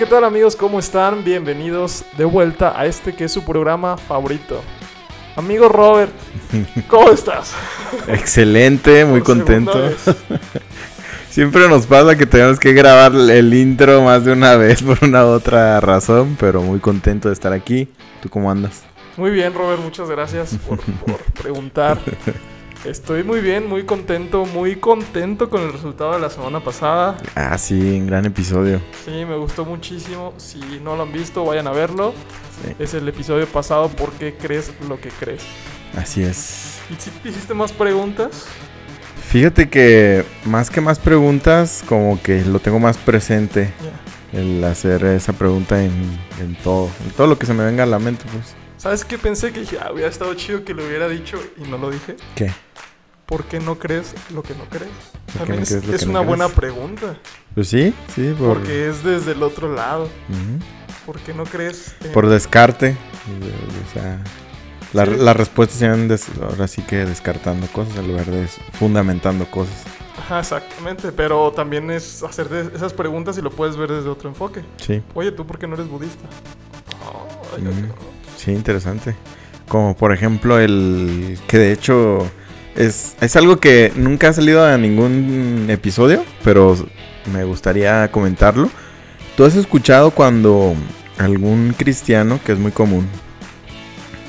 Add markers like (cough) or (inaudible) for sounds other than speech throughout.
¿qué tal amigos? ¿Cómo están? Bienvenidos de vuelta a este que es su programa favorito. Amigo Robert, (laughs) ¿cómo estás? Excelente, muy contento. (laughs) Siempre nos pasa que tenemos que grabar el intro más de una vez por una u otra razón, pero muy contento de estar aquí. ¿Tú cómo andas? Muy bien, Robert, muchas gracias por, por (laughs) preguntar. Estoy muy bien, muy contento, muy contento con el resultado de la semana pasada. Ah, sí, un gran episodio. Sí, me gustó muchísimo. Si no lo han visto, vayan a verlo. Sí, Es el episodio pasado, ¿por qué crees lo que crees? así es. ¿Y si te hiciste más preguntas? Fíjate que más que más preguntas, como que lo tengo más presente. Ya. El hacer esa pregunta en, en todo. En todo lo que se me venga a la mente, pues. ¿Sabes qué pensé? Que dije, ah, hubiera estado chido que lo hubiera dicho y no lo dije. ¿Qué? ¿Por qué no crees lo que no crees? También no es, crees lo es que no una buena pregunta. Pues sí, sí, por, Porque es desde el otro lado. Ujú. ¿Por qué no crees? en- por descarte. O sea, la- Sí. las respuestas se van des- ahora sí que descartando cosas en lugar de fundamentando cosas. Ajá, exactamente. Pero también es hacer esas preguntas y lo puedes ver desde otro enfoque. Sí, Oye, ¿tú por qué no eres budista? Ay, Mm. sí, interesante. Como por ejemplo el que de hecho es, es algo que nunca ha salido a ningún episodio, pero me gustaría comentarlo. ¿Tú has escuchado cuando algún cristiano, que es muy común,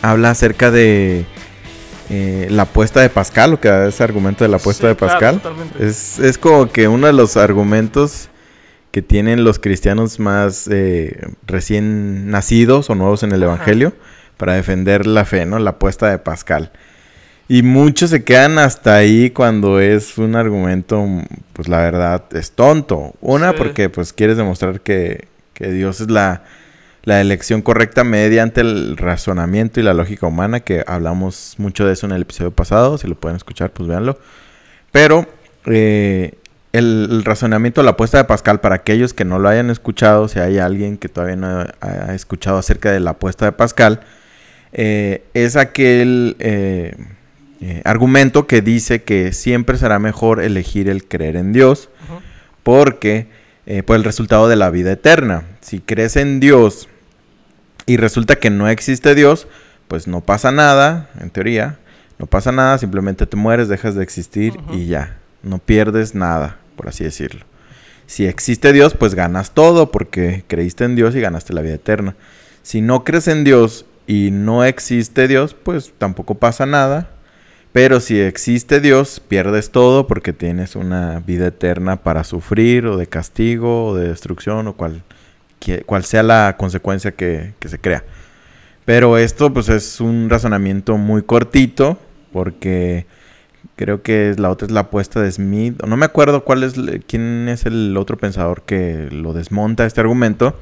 habla acerca de eh, la apuesta de Pascal, o que da ese argumento de la apuesta Sí, de Pascal? Es, es como que uno de los argumentos que tienen los cristianos más eh, recién nacidos o nuevos en el Ajá. Evangelio para defender la fe, ¿no? La apuesta de Pascal. Y muchos se quedan hasta ahí cuando es un argumento, pues la verdad, es tonto. Una, Sí. porque pues quieres demostrar que, que Dios es la, la elección correcta mediante el razonamiento y la lógica humana, que hablamos mucho de eso en el episodio pasado. Si lo pueden escuchar, pues véanlo. Pero eh, el, el razonamiento, la apuesta de Pascal, para aquellos que no lo hayan escuchado, si hay alguien que todavía no ha, ha escuchado acerca de la apuesta de Pascal, eh, es aquel eh, eh, argumento que dice que siempre será mejor elegir el creer en Dios porque eh, por el resultado de la vida eterna. Si crees en Dios y resulta que no existe Dios, pues no pasa nada, en teoría, no pasa nada, simplemente te mueres, dejas de existir y ya, no pierdes nada, por así decirlo. Si existe Dios, pues ganas todo porque creíste en Dios y ganaste la vida eterna. Si no crees en Dios y no existe Dios, pues tampoco pasa nada. Pero si existe Dios, pierdes todo porque tienes una vida eterna para sufrir o de castigo o de destrucción o cual, cual sea la consecuencia que, que se crea. Pero esto pues es un razonamiento muy cortito porque creo que la otra es la apuesta de Smith. No me acuerdo cuál es, quién es el otro pensador que lo desmonta este argumento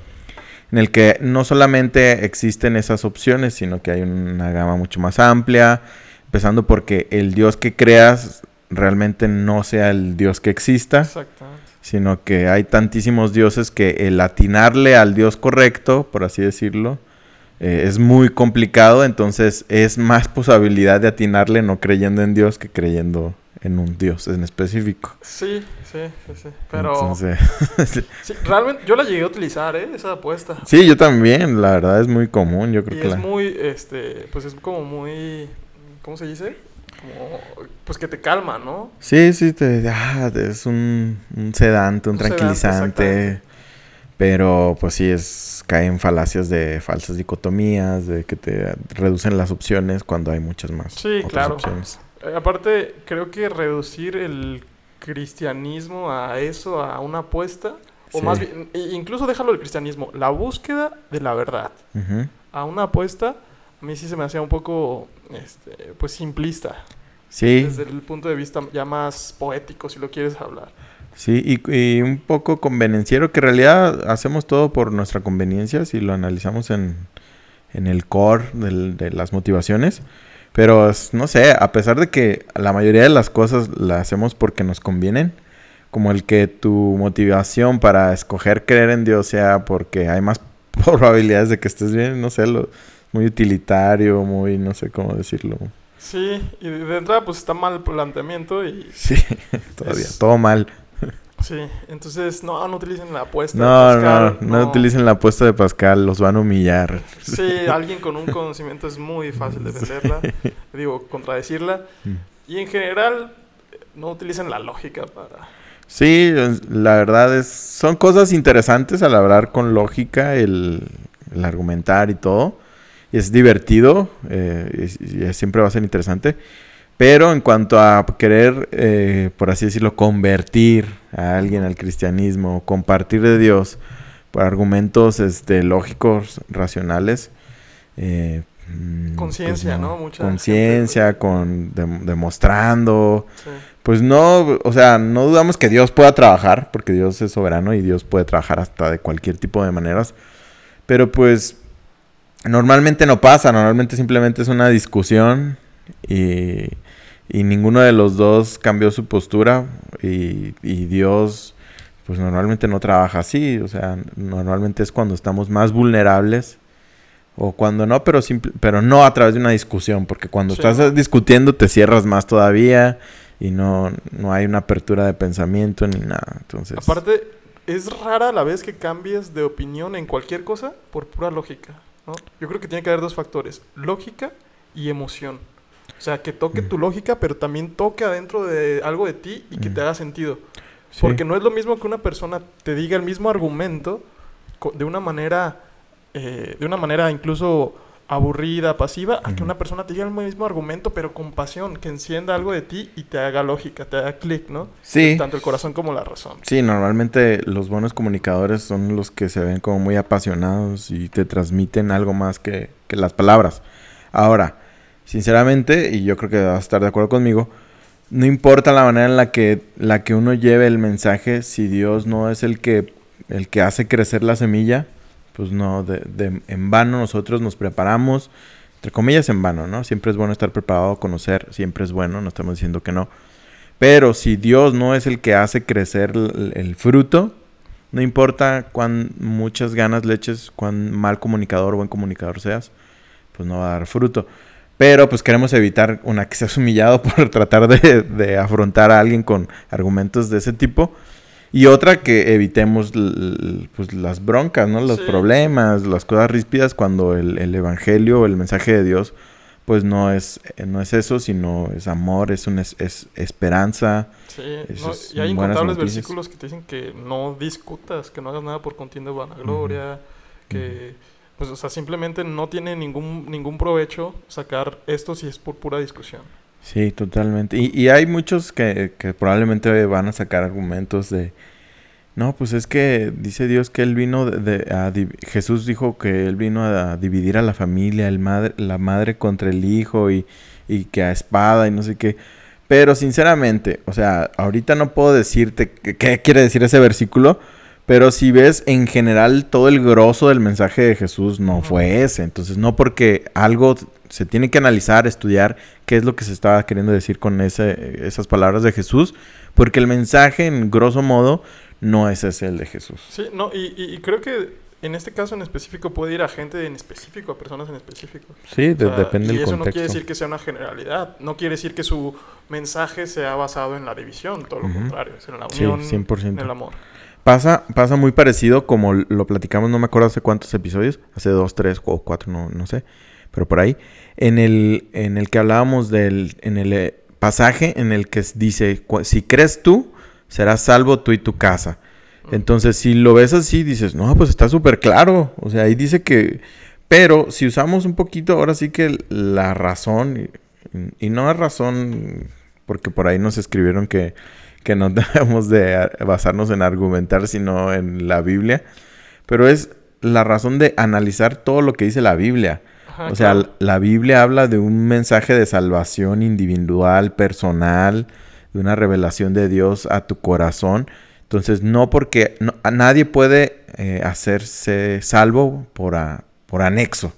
en el que no solamente existen esas opciones, sino que hay una gama mucho más amplia, empezando porque el Dios que creas realmente no sea el Dios que exista, Exactamente. sino que hay tantísimos dioses que el atinarle al Dios correcto, por así decirlo, eh, es muy complicado, entonces es más posibilidad de atinarle no creyendo en Dios que creyendo en un Dios en específico. Sí, sí, sí, sí. Pero Entonces, (laughs) sí, realmente yo la llegué a utilizar, ¿eh? Esa apuesta. sí, yo también, la verdad es muy común, yo creo Y que es la... muy, este, pues es como muy, ¿cómo se dice? Como, pues que te calma, ¿no? Sí, sí, te, ah, es un, un sedante, un, tranquilizante. pero pues sí, es cae en falacias de falsas dicotomías, de que te reducen las opciones cuando hay muchas más Sí, otras claro. opciones. Eh, aparte, creo que reducir el cristianismo a eso, a una apuesta, o Sí. más bien, incluso déjalo del cristianismo, la búsqueda de la verdad a una apuesta, a mí sí se me hacía un poco, este, pues simplista, Sí, desde el punto de vista ya más poético, si lo quieres hablar. sí, y, y un poco convenenciero, que en realidad hacemos todo por nuestra conveniencia, si lo analizamos en, en el core del- de las motivaciones. Pero no sé, a pesar de que la mayoría de las cosas las hacemos porque nos convienen, como el que tu motivación para escoger creer en Dios sea porque hay más (laughs) probabilidades de que estés bien, no sé, lo, muy utilitario, muy, no sé cómo decirlo. Sí, y de entrada pues está mal el planteamiento y (laughs) Sí, todavía, Es- todo mal. Sí, entonces no, no utilicen la apuesta no, de Pascal. No, no, no utilicen la apuesta de Pascal, los van a humillar. Sí, (laughs) alguien con un conocimiento es muy fácil defenderla, digo, contradecirla. Mm. Y en general, no utilicen la lógica para... Sí, la verdad es, son cosas interesantes al hablar con lógica, el, el argumentar y todo. Y es divertido, eh, y siempre va a ser interesante. Pero en cuanto a querer, eh, por así decirlo, convertir a alguien al cristianismo, compartir de Dios por argumentos este, lógicos, racionales. Eh, mm, pues conciencia, ¿no? Conciencia, con demostrando. Pues no, o sea, no dudamos que Dios pueda trabajar, porque Dios es soberano y Dios puede trabajar hasta de cualquier tipo de maneras. Pero pues normalmente no pasa, normalmente simplemente es una discusión y y ninguno de los dos cambió su postura y, Dios pues normalmente no trabaja así, o sea, normalmente es cuando estamos más vulnerables o cuando no, pero pero no a través de una discusión, porque cuando estás discutiendo te cierras más todavía y no, no hay una apertura de pensamiento ni nada. Entonces, aparte es rara la vez que cambies de opinión en cualquier cosa por pura lógica, ¿no? Yo creo que tiene que haber dos factores, lógica y emoción. O sea, que toque tu lógica, pero también toque adentro de algo de ti y que te haga sentido. Porque no es lo mismo que una persona te diga el mismo argumento de una manera, eh, de una manera incluso aburrida, pasiva, a que una persona te diga el mismo argumento, pero con pasión, que encienda algo de ti y te haga lógica, te haga clic, ¿no? Sí. Tanto el corazón como la razón. Sí, normalmente los buenos comunicadores son los que se ven como muy apasionados y te transmiten algo más que, que las palabras. Ahora, sinceramente, y yo creo que vas a estar de acuerdo conmigo, no importa la manera en la que, la que uno lleve el mensaje, si Dios no es el que, el que hace crecer la semilla, pues no, de, en vano nosotros nos preparamos, entre comillas en vano, ¿no? Siempre es bueno estar preparado, conocer, siempre es bueno, no estamos diciendo que no. Pero si Dios no es el que hace crecer el, fruto, no importa cuán muchas ganas le eches, cuán mal comunicador buen comunicador seas, pues no va a dar fruto. Pero pues queremos evitar una que seas humillado (laughs) por tratar de, afrontar a alguien con argumentos de ese tipo. Y otra que evitemos pues, las broncas, ¿no? Los problemas, las cosas ríspidas cuando el, el, evangelio, el mensaje de Dios, pues no es, no es eso, sino es amor, es, una, es, esperanza. Sí, y hay incontables versículos que te dicen que no discutas, que no hagas nada por contienda de vanagloria, que pues, o sea, simplemente no tiene ningún, ningún provecho sacar esto si es por pura discusión. Sí, totalmente. Y, y hay muchos que, que, probablemente van a sacar argumentos de, no, pues es que dice Dios que Él vino de, a, Jesús dijo que Él vino a dividir a la familia, el madre, la madre contra el hijo y, y que a espada y no sé qué. Pero sinceramente, o sea, ahorita no puedo decirte qué quiere decir ese versículo, pero si ves en general todo el grosso del mensaje de Jesús no fue ese. Entonces no porque algo se tiene que analizar, estudiar qué es lo que se estaba queriendo decir con ese, esas palabras de Jesús, porque el mensaje en grosso modo no es ese el de Jesús. Sí, no, y, creo que en este caso en específico puede ir a gente en específico, a personas en específico. Sí, depende del contexto. Y eso no quiere decir que sea una generalidad, no quiere decir que su mensaje sea basado en la división, todo lo contrario, es en la unión, en el amor. Pasa, pasa muy parecido como lo platicamos, no me acuerdo hace cuántos episodios, hace dos, tres o cuatro, no, no sé, pero por ahí, en el, en el que hablábamos del, en el eh, pasaje en el que dice, si crees tú, serás salvo tú y tu casa. Entonces, si lo ves así, dices, no, pues está súper claro. O sea, ahí dice que... Pero si usamos un poquito, ahora sí que la razón, y, y no es razón, porque por ahí nos escribieron que que no (laughs) debemos de basarnos en argumentar, sino en la Biblia. Pero es la razón de analizar todo lo que dice la Biblia. O sea, la Biblia habla de un mensaje de salvación individual, personal, de una revelación de Dios a tu corazón. Entonces, no porque nadie puede eh, hacerse salvo por, por anexo.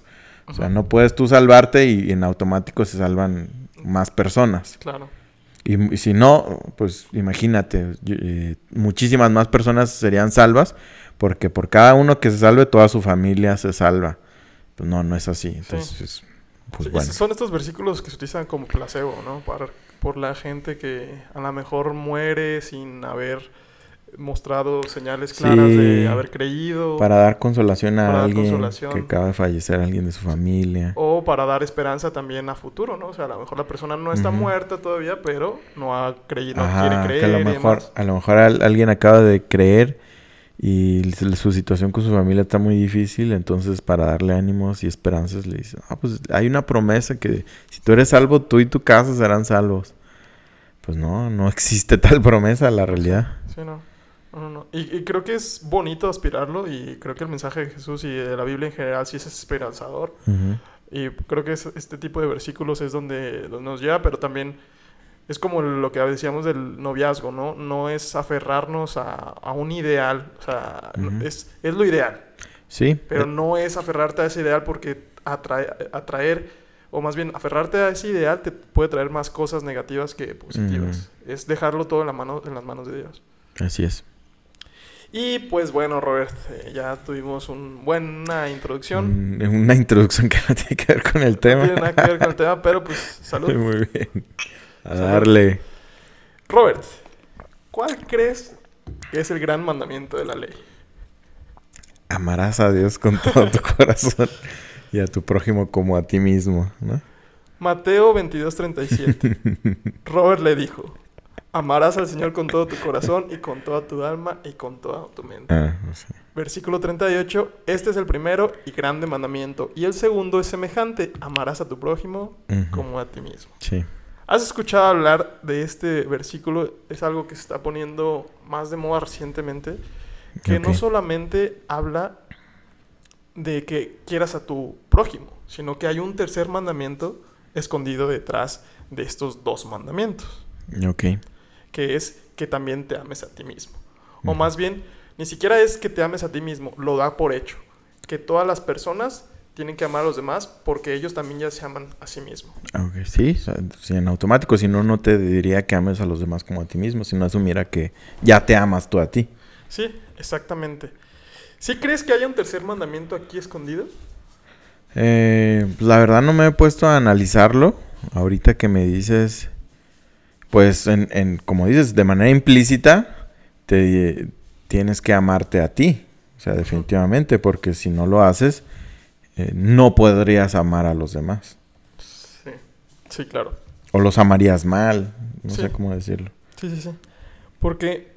O sea, no puedes tú salvarte y en automático se salvan más personas. Claro. Y, si no, pues imagínate, eh, muchísimas más personas serían salvas, porque por cada uno que se salve, toda su familia se salva. Pues no, no es así. Entonces, pues bueno. Son estos versículos que se utilizan como placebo, ¿no? Para, por la gente que a lo mejor muere sin haber mostrado señales claras Sí. de haber creído. Para dar consolación a Para alguien consolación. que acaba de fallecer, alguien de su familia. O para dar esperanza también a futuro, ¿no? O sea, a lo mejor la persona no está muerta todavía, pero no ha creído, no Ajá, quiere que creer a lo mejor, a lo mejor al- alguien acaba de creer y su situación con su familia está muy difícil, entonces para darle ánimos y esperanzas le dice, ah, pues hay una promesa que si tú eres salvo, tú y tu casa serán salvos. Pues no, no existe (laughs) tal promesa, la realidad. Sí, no. No, no, no. Y, y creo que es bonito aspirarlo y creo que el mensaje de Jesús y de la Biblia en general sí es esperanzador. Y creo que es- este tipo de versículos es donde, donde nos lleva, pero también es como lo que decíamos del noviazgo, ¿no? No es aferrarnos a, a un ideal, o sea, no- es, es lo ideal, Sí, pero eh, no es aferrarte a ese ideal porque atrae- atraer, o más bien aferrarte a ese ideal te puede traer más cosas negativas que positivas. Es dejarlo todo en, la mano, en las manos de Dios. así es. Y pues bueno, Robert, eh, ya tuvimos una buena introducción. Una introducción que no tiene que ver con el No tema. tiene nada que ver con el tema, pero pues (laughs) salud. Muy bien. A darle. Robert, ¿cuál crees que es el gran mandamiento de la ley? Amarás a Dios con todo tu (laughs) corazón y a tu prójimo como a ti mismo, ¿no? Mateo 22:37. (laughs) Robert le dijo, amarás al Señor con todo tu corazón y con toda tu alma y con toda tu mente. Ah, sé. Versículo 38, este es el primero y grande mandamiento. Y el segundo es semejante, amarás a tu prójimo como a ti mismo. Sí. ¿Has escuchado hablar de este versículo? Es algo que se está poniendo más de moda recientemente. Que no Ok. solamente habla de que quieras a tu prójimo, sino que hay un tercer mandamiento escondido detrás de estos dos mandamientos, Ok. que es que también te ames a ti mismo. O más bien, ni siquiera es que te ames a ti mismo, lo da por hecho, que todas las personas tienen que amar a los demás porque ellos también ya se aman a sí mismos. Ok, sí, o sea, sí, en automático. Si no, no te diría que ames a los demás como a ti mismo, si no asumiera que ya te amas tú a ti. Sí, exactamente. ¿Sí crees que haya un tercer mandamiento aquí escondido? Eh, pues, la verdad no me he puesto a analizarlo. Ahorita que me dices, pues, en, en- como dices, de manera implícita, te tienes que amarte a ti. O sea, definitivamente, porque si no lo haces, eh, no podrías amar a los demás. Sí, sí, claro. O los amarías mal. No Sí. sé cómo decirlo. Sí, sí, sí. Porque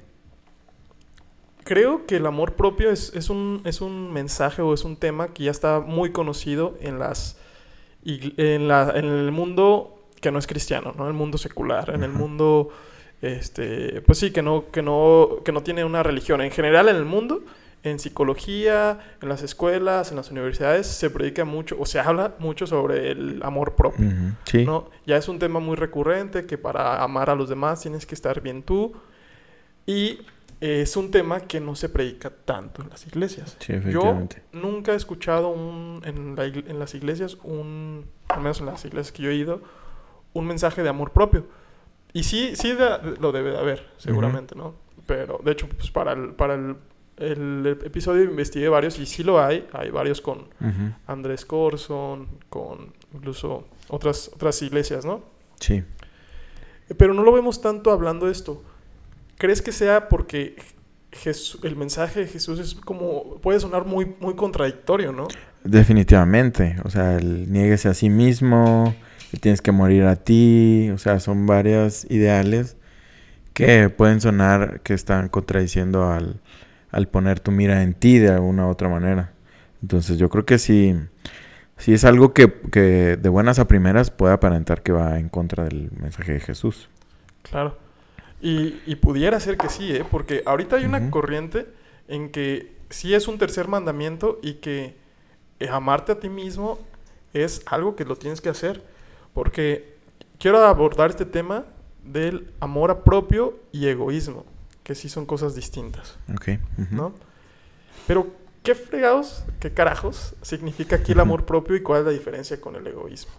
creo que el amor propio es, es un, es un mensaje o es un tema que ya está muy conocido en las en, la, en el mundo que no es cristiano, ¿no? El mundo secular, en el mundo este, pues sí, que no, que no, que no tiene una religión. En general en el mundo, en psicología, en las escuelas, en las universidades, se predica mucho o se habla mucho sobre el amor propio. Ujú, Sí. ¿no? Ya es un tema muy recurrente que para amar a los demás tienes que estar bien tú. Y eh, es un tema que no se predica tanto en las iglesias. Sí, Yo nunca he escuchado un, en, la en las iglesias, un, al menos en las iglesias que yo he ido, un mensaje de amor propio. Y sí, sí de- lo debe de haber, seguramente, ¿no? Pero, de hecho, pues para el, para el, el episodio investigué varios y sí lo hay. Hay varios con Andrés Corson, con incluso otras, otras iglesias, ¿no? Sí. Pero no lo vemos tanto hablando de esto. ¿Crees que sea porque Jesús- el mensaje de Jesús es como, puede sonar muy, muy contradictorio, ¿no? Definitivamente, o sea, el niéguese a sí mismo, tienes que morir a ti, o sea, son varios ideales que pueden sonar que están contradiciendo al, al poner tu mira en ti de alguna u otra manera. Entonces yo creo que sí, sí es algo que, que de buenas a primeras puede aparentar que va en contra del mensaje de Jesús. Claro. Y, y pudiera ser que sí, ¿eh? Porque ahorita hay una corriente en que sí es un tercer mandamiento y que eh, amarte a ti mismo es algo que lo tienes que hacer. Porque quiero abordar este tema del amor a propio y egoísmo, que sí son cosas distintas, Ok. ¿no? Pero, ¿qué fregados, qué carajos significa aquí el amor propio y cuál es la diferencia con el egoísmo?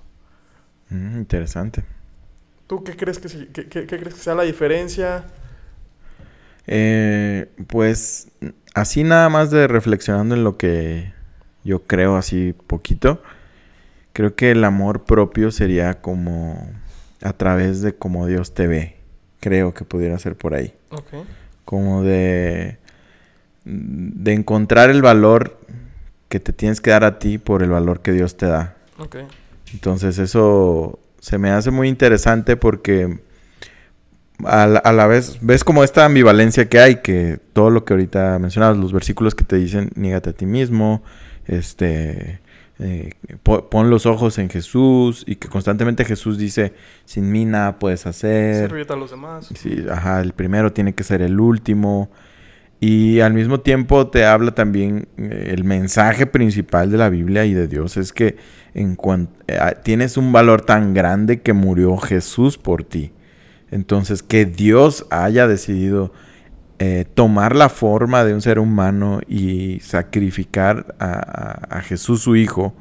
Mm, interesante. ¿Tú qué crees que, crees que sea la diferencia? Eh, pues así nada más de reflexionando en lo que yo creo así poquito, creo que el amor propio sería como a través de cómo Dios te ve. Creo que pudiera ser por ahí. Ok. como de, de encontrar el valor que te tienes que dar a ti por el valor que Dios te da. Ok. Entonces eso se me hace muy interesante porque a la, a la vez ves como esta ambivalencia que hay, que todo lo que ahorita mencionabas, los versículos que te dicen, niégate a ti mismo, este, eh, po- pon los ojos en Jesús y que constantemente Jesús dice, sin mí nada puedes hacer. Servirte a los demás. Sí, ajá, el primero tiene que ser el último. Y al mismo tiempo te habla también eh, el mensaje principal de la Biblia y de Dios es que en eh, tienes un valor tan grande que murió Jesús por ti. Entonces, que Dios haya decidido eh, tomar la forma de un ser humano y sacrificar a, a- Jesús su Hijo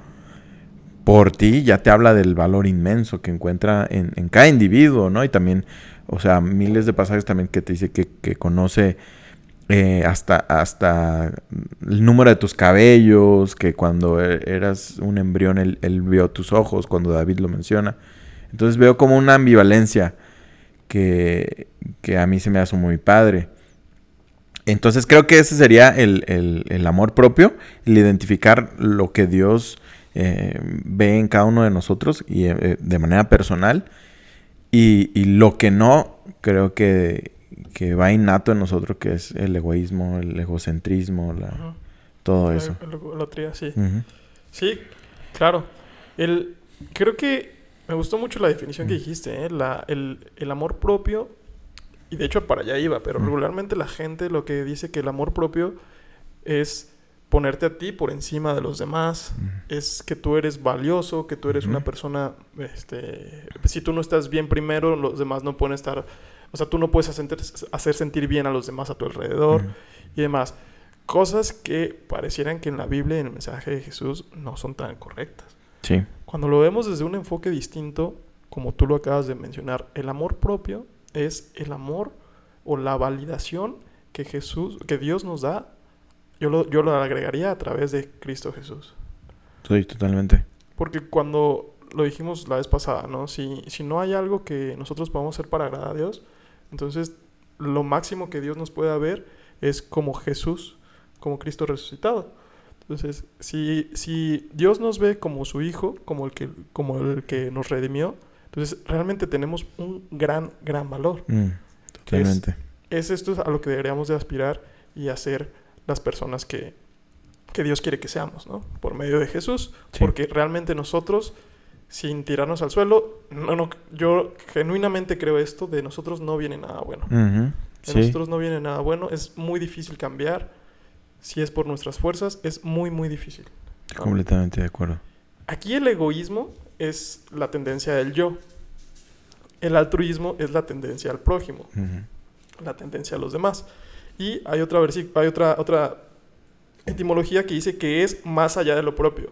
por ti, ya te habla del valor inmenso que encuentra en, en cada individuo, ¿no? Y también, o sea, miles de pasajes también que te dice que, que conoce eh, hasta, hasta el número de tus cabellos, que cuando e- eras un embrión él, él vio tus ojos, cuando David lo menciona. Entonces veo como una ambivalencia que, que a mí se me hace muy padre. Entonces creo que ese sería el, el- el amor propio, el identificar lo que Dios eh, ve en cada uno de nosotros y eh, de manera personal. Y, y lo que no, creo que, que va innato en nosotros, que es el egoísmo, el egocentrismo, la- todo La- eso. la- la otría, sí. Sí, claro. El, creo que me gustó mucho la definición que dijiste, ¿eh? La- el, el amor propio, y de hecho para allá iba, pero regularmente la gente lo que dice que el amor propio es ponerte a ti por encima de los demás, es que tú eres valioso, que tú eres una persona, este, si tú no estás bien primero, los demás no pueden estar, o sea, tú no puedes hacer, hacer sentir bien a los demás a tu alrededor y demás. Cosas que parecieran que en la Biblia, en el mensaje de Jesús, no son tan correctas. Sí. Cuando lo vemos desde un enfoque distinto, como tú lo acabas de mencionar, el amor propio es el amor o la validación que Jesús, que Dios nos da. Yo lo, yo lo agregaría a través de Cristo Jesús. Sí, totalmente. Porque cuando lo dijimos la vez pasada, ¿no? Si, si no hay algo que nosotros podamos hacer para agradar a Dios, entonces lo máximo que Dios nos pueda ver es como Jesús, como Cristo resucitado. Entonces, si, si Dios nos ve como su Hijo, como el, que, como el que nos redimió, entonces realmente tenemos un gran, gran valor. Mm, totalmente. Es esto a lo que deberíamos de aspirar y hacer las personas que, que Dios quiere que seamos, ¿no? Por medio de Jesús, Sí. porque realmente nosotros, sin tirarnos al suelo, no, no, yo genuinamente creo esto, de nosotros no viene nada bueno. De Sí. nosotros no viene nada bueno, es muy difícil cambiar. Si es por nuestras fuerzas, es muy, muy difícil. ¿no? Completamente de acuerdo. Aquí el egoísmo es la tendencia del yo. El altruismo es la tendencia al prójimo la tendencia a los demás. Y hay otra, hay otra, otra etimología que dice que es más allá de lo propio.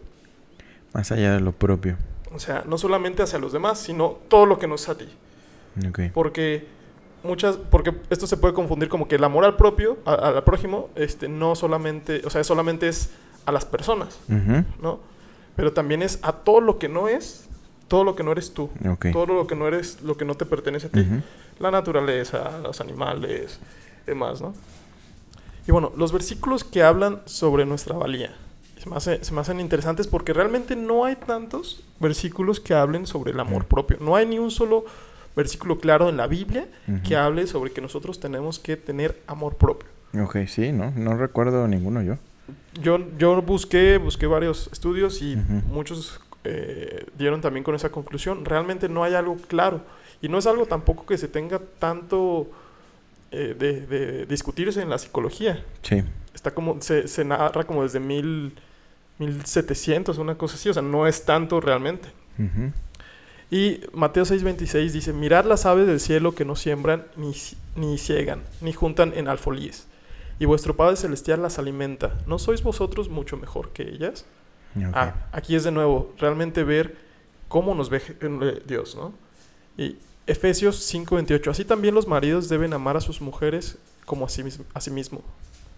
Más allá de lo propio. O sea, no solamente hacia los demás, sino todo lo que nos a ti. Ok. Porque muchas, porque esto se puede confundir como que el amor al propio, a- al prójimo, este, no solamente, o sea, solamente es a las personas, ¿no? Pero también es a todo lo que no es, todo lo que no eres tú, Ok. todo lo que no eres, lo que no te pertenece a ti. Ujú. la naturaleza, los animales, demás, ¿no? Y bueno, los versículos que hablan sobre nuestra valía se me, hace- se me hacen interesantes porque realmente no hay tantos versículos que hablen sobre el amor propio. No hay ni un solo versículo claro en la Biblia que Ujú. hable sobre que nosotros tenemos que tener amor propio. Ok, sí, no, no recuerdo ninguno yo. Yo, yo busqué, busqué varios estudios y muchos eh, dieron también con esa conclusión. Realmente no hay algo claro. Y no es algo tampoco que se tenga tanto eh, de, de discutirse en la psicología. Sí. Está como, se, se narra como desde mil, 1700, una cosa así. O sea, no es tanto realmente. Y Mateo 6:26 dice, mirad las aves del cielo que no siembran, ni, ni ciegan, ni juntan en alfolíes. Y vuestro Padre Celestial las alimenta. ¿No sois vosotros mucho mejor que ellas? Ah, aquí es de nuevo, realmente ver cómo nos ve eh, Dios, ¿no? Y Efesios 5:28, así también los maridos deben amar a sus mujeres como a sí, a sí mismo,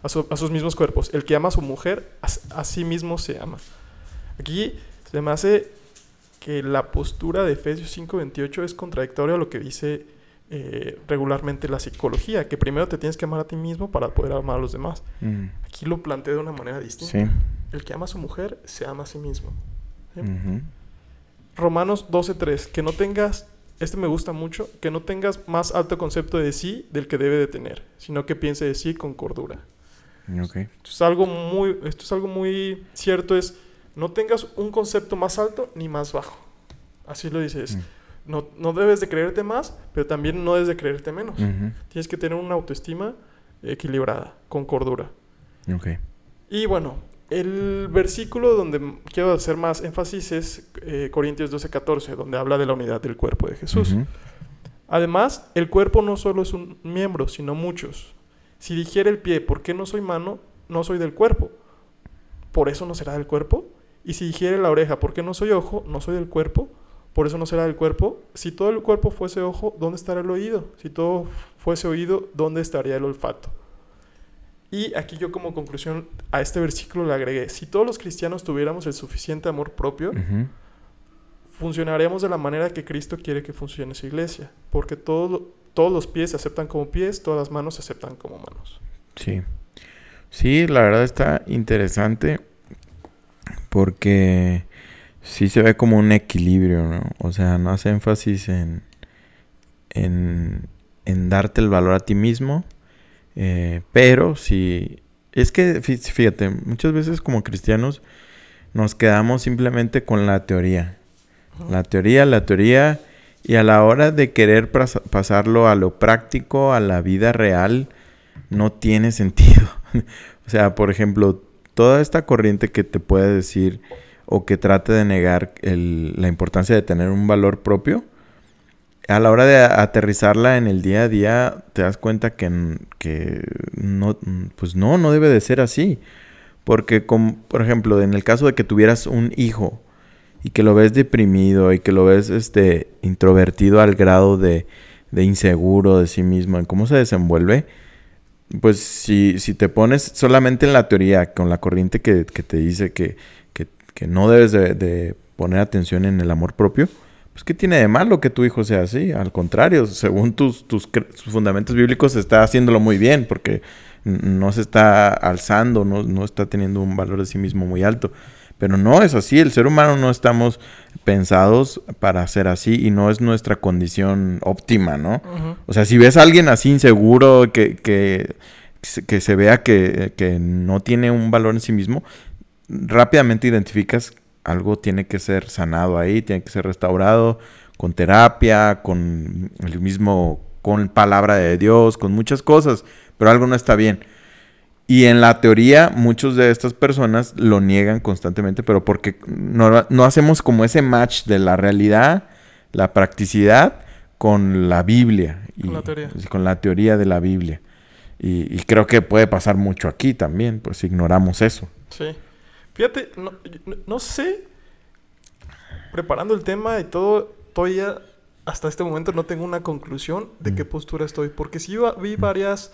a, su- a sus mismos cuerpos. El que ama a su mujer, a sí mismo se ama. Aquí se me hace que la postura de Efesios 5:28 es contradictoria a lo que dice eh, regularmente la psicología, que primero te tienes que amar a ti mismo para poder amar a los demás. Mm, Aquí lo plantea de una manera distinta. Sí. El que ama a su mujer se ama a sí mismo. ¿sí? Ujú. Romanos 12.3, que no tengas, este me gusta mucho, que no tengas más alto concepto de sí del que debe de tener, sino que piense de sí con cordura. Esto es algo muy, esto es algo muy cierto, es no tengas un concepto más alto ni más bajo. Así lo dices. Mm. No, no debes de creerte más, pero también no debes de creerte menos. Tienes que tener una autoestima equilibrada, con cordura. Y bueno, el versículo donde quiero hacer más énfasis es eh, Corintios 12:14, donde habla de la unidad del cuerpo de Jesús. Además, el cuerpo no solo es un miembro, sino muchos. Si dijera el pie, ¿por qué no soy mano? No soy del cuerpo. ¿Por eso no será del cuerpo? Y si dijere la oreja, ¿por qué no soy ojo? No soy del cuerpo. Por eso no será del cuerpo. Si todo el cuerpo fuese ojo, ¿dónde estaría el oído? Si todo fuese oído, ¿dónde estaría el olfato? Y aquí yo como conclusión a este versículo le agregué, si todos los cristianos tuviéramos el suficiente amor propio, Ujú. funcionaremos de la manera que Cristo quiere que funcione su iglesia, porque todo- todos los pies se aceptan como pies, todas las manos se aceptan como manos. Sí. Sí, la verdad está interesante porque sí se ve como un equilibrio, ¿no? O sea, no hace énfasis en, en, en darte el valor a ti mismo, eh, pero sí... Es que, fí- fíjate, muchas veces como cristianos nos quedamos simplemente con la teoría. La teoría, la teoría, y a la hora de querer pasarlo a lo práctico, a la vida real, no tiene (laughs) sentido. o sea, por ejemplo, toda esta corriente que te puede decir o que trate de negar la importancia de tener un valor propio, a la hora de aterrizarla en el día a día, te das cuenta que, que no, pues no, no debe de ser así. Porque, com- por ejemplo, en el caso de que tuvieras un hijo y que lo ves deprimido y que lo ves este, introvertido al grado de, de inseguro de sí mismo, en cómo se desenvuelve, pues si, si te pones solamente en la teoría, con la corriente que, que te dice que, que- no debes de, de poner atención en el amor propio, pues ¿qué tiene de malo que tu hijo sea así? Al contrario, según tus, tus, fundamentos bíblicos está haciéndolo muy bien porque no se está alzando, no, no está teniendo un valor de sí mismo muy alto. Pero no es así, el ser humano no estamos pensados para ser así y no es nuestra condición óptima, ¿no? O sea, si ves a alguien así inseguro, que, que, que se vea que, que no tiene un valor en sí mismo, rápidamente identificas algo tiene que ser sanado ahí, tiene que ser restaurado con terapia, con el mismo, con palabra de Dios, con muchas cosas, pero algo no está bien. Y en la teoría, muchos de estas personas lo niegan constantemente, pero porque no, no hacemos como ese match de la realidad, la practicidad, con la Biblia. Con y, la teoría. con la teoría de la Biblia. Y, y creo que puede pasar mucho aquí también, pues ignoramos eso. Sí. Fíjate, no, no- no sé, preparando el tema y todo, todavía hasta este momento no tengo una conclusión de qué Mm. postura estoy, porque sí vi varias,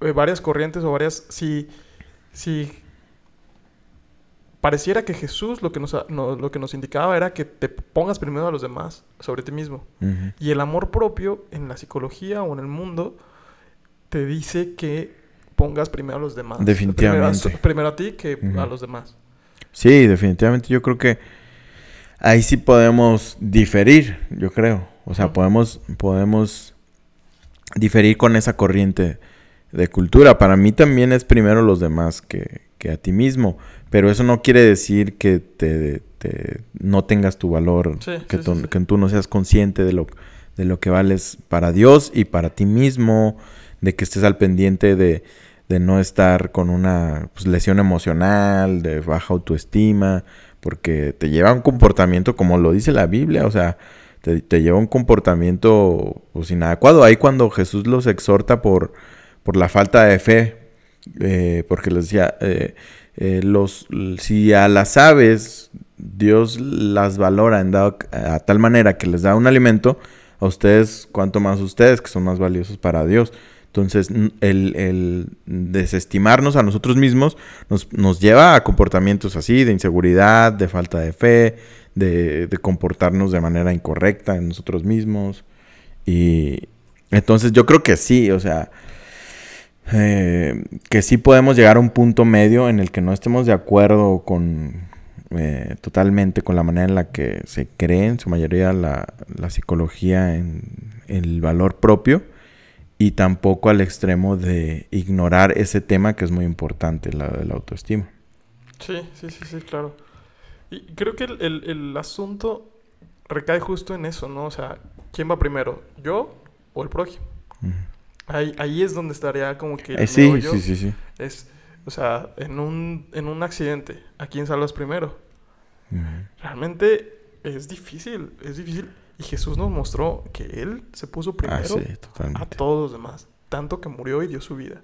eh, varias corrientes o varias, si, si pareciera que Jesús lo que, nos, no- lo que nos indicaba era que te pongas primero a los demás sobre ti mismo. Y el amor propio en la psicología o en el mundo te dice que pongas primero a los demás. Definitivamente. Primero a, primero a ti que a los demás. Sí, definitivamente yo creo que ahí sí podemos diferir, yo creo. O sea, podemos, podemos diferir con esa corriente de cultura. Para mí también es primero los demás que, que a ti mismo. Pero eso no quiere decir que te, te- no tengas tu valor, Sí, que, sí, tú, sí. que tú no seas consciente de lo, de lo que vales para Dios y para ti mismo, de que estés al pendiente de, de no estar con una pues, lesión emocional, de baja autoestima, porque te lleva a un comportamiento como lo dice la Biblia, o sea, te, lleva a un comportamiento pues, inadecuado. Ahí cuando Jesús los exhorta por, por la falta de fe, eh, porque les decía, eh, eh, los, si a las aves Dios las valora en dado, a tal manera que les da un alimento, a ustedes, cuanto más ustedes, que son más valiosos para Dios. Entonces, el, desestimarnos a nosotros mismos nos, nos lleva a comportamientos así, de inseguridad, de falta de fe, de, de comportarnos de manera incorrecta en nosotros mismos. Y entonces yo creo que sí, o sea, eh, que sí podemos llegar a un punto medio en el que no estemos de acuerdo con eh, totalmente con la manera en la que se cree en su mayoría la, psicología en, el valor propio y tampoco al extremo de ignorar ese tema que es muy importante, la de la autoestima. Sí, sí, sí, sí, claro. Y creo que el, asunto recae justo en eso, ¿no? O sea, ¿quién va primero? ¿Yo o el prójimo? ahí, ahí, es donde estaría como que... Eh, sí, sí, sí, sí. Es, o sea, en un, en un accidente, ¿a quién salvas primero? Realmente es difícil, es difícil. Y Jesús nos mostró que Él se puso ah, primero a todos los demás. Tanto que murió y dio su vida.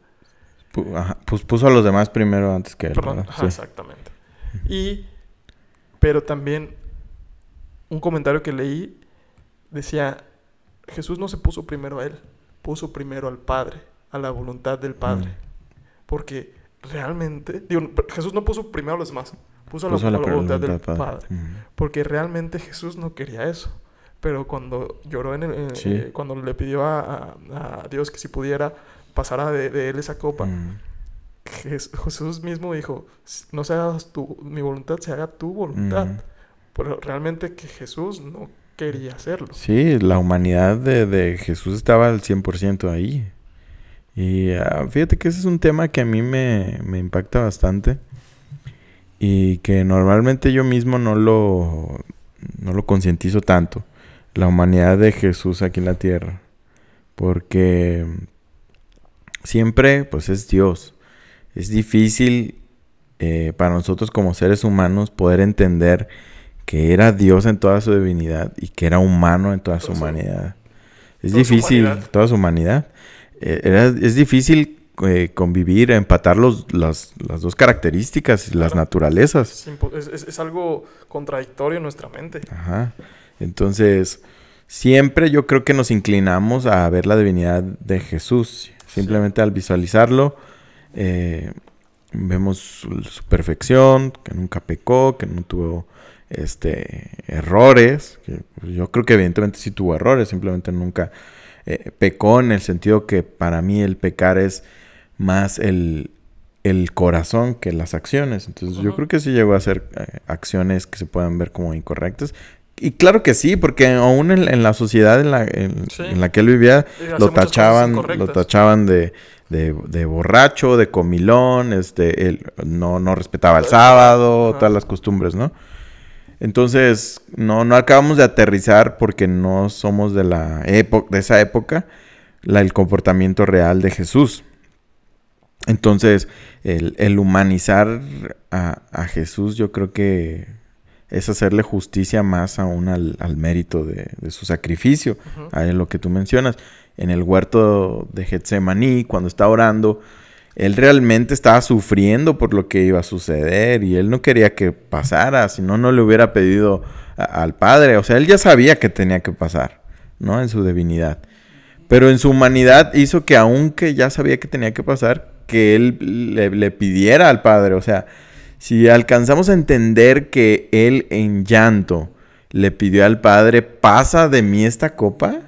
pues puso a los demás primero antes que Él. Exactamente. Y, pero también un comentario que leí decía, Jesús no se puso primero a Él, puso primero al Padre, a la voluntad del Padre. Porque realmente, digo, Jesús no puso primero a los demás, puso, la, voluntad, del Padre. Porque realmente Jesús no quería eso. Pero cuando lloró en el, eh, cuando le pidió a, Dios que si pudiera pasara de, de él esa copa, Jesús mismo dijo, no se haga tu, mi voluntad, se haga tu voluntad. Pero realmente que Jesús no quería hacerlo. Sí, la humanidad de, de Jesús estaba al 100% ahí. Y ah, fíjate que ese es un tema que a mí me, me impacta bastante y que normalmente yo mismo no lo, no lo concientizo tanto. La humanidad de Jesús aquí en la tierra. Porque siempre pues es Dios. Es difícil eh, para nosotros como seres humanos poder entender que era Dios en toda su divinidad y que era humano en toda, su humanidad. Es difícil, toda su humanidad. Eh, es difícil eh, convivir, empatar los, las, dos características, las naturalezas. Es, algo contradictorio en nuestra mente. Ajá. Entonces, siempre yo creo que nos inclinamos a ver la divinidad de Jesús. Simplemente al visualizarlo, eh, vemos su, perfección, que nunca pecó, que no tuvo este errores. Que yo creo que evidentemente sí tuvo errores, simplemente nunca eh, pecó en el sentido que para mí el pecar es más el, corazón que las acciones. Entonces yo creo que sí llegó a hacer eh, acciones que se puedan ver como incorrectas. Y claro que sí, porque aún en, la sociedad en la, en, la, que él vivía lo tachaban, lo tachaban de, de, borracho, de comilón, este, él no, no respetaba el sábado, todas las costumbres, ¿no? Entonces, no, no acabamos de aterrizar porque no somos de la época, de esa época, la, el comportamiento real de Jesús. Entonces, el, humanizar a, Jesús yo creo que es hacerle justicia más aún al, mérito de, su sacrificio, a lo que tú mencionas. En el huerto de Getsemaní, cuando está orando, él realmente estaba sufriendo por lo que iba a suceder y él no quería que pasara, si no, no le hubiera pedido al Padre. O sea, él ya sabía que tenía que pasar, ¿no? En su divinidad. Pero en su humanidad hizo que aunque ya sabía que tenía que pasar, que él le, pidiera al Padre. O sea, si alcanzamos a entender que él en llanto le pidió al Padre, pasa de mí esta copa.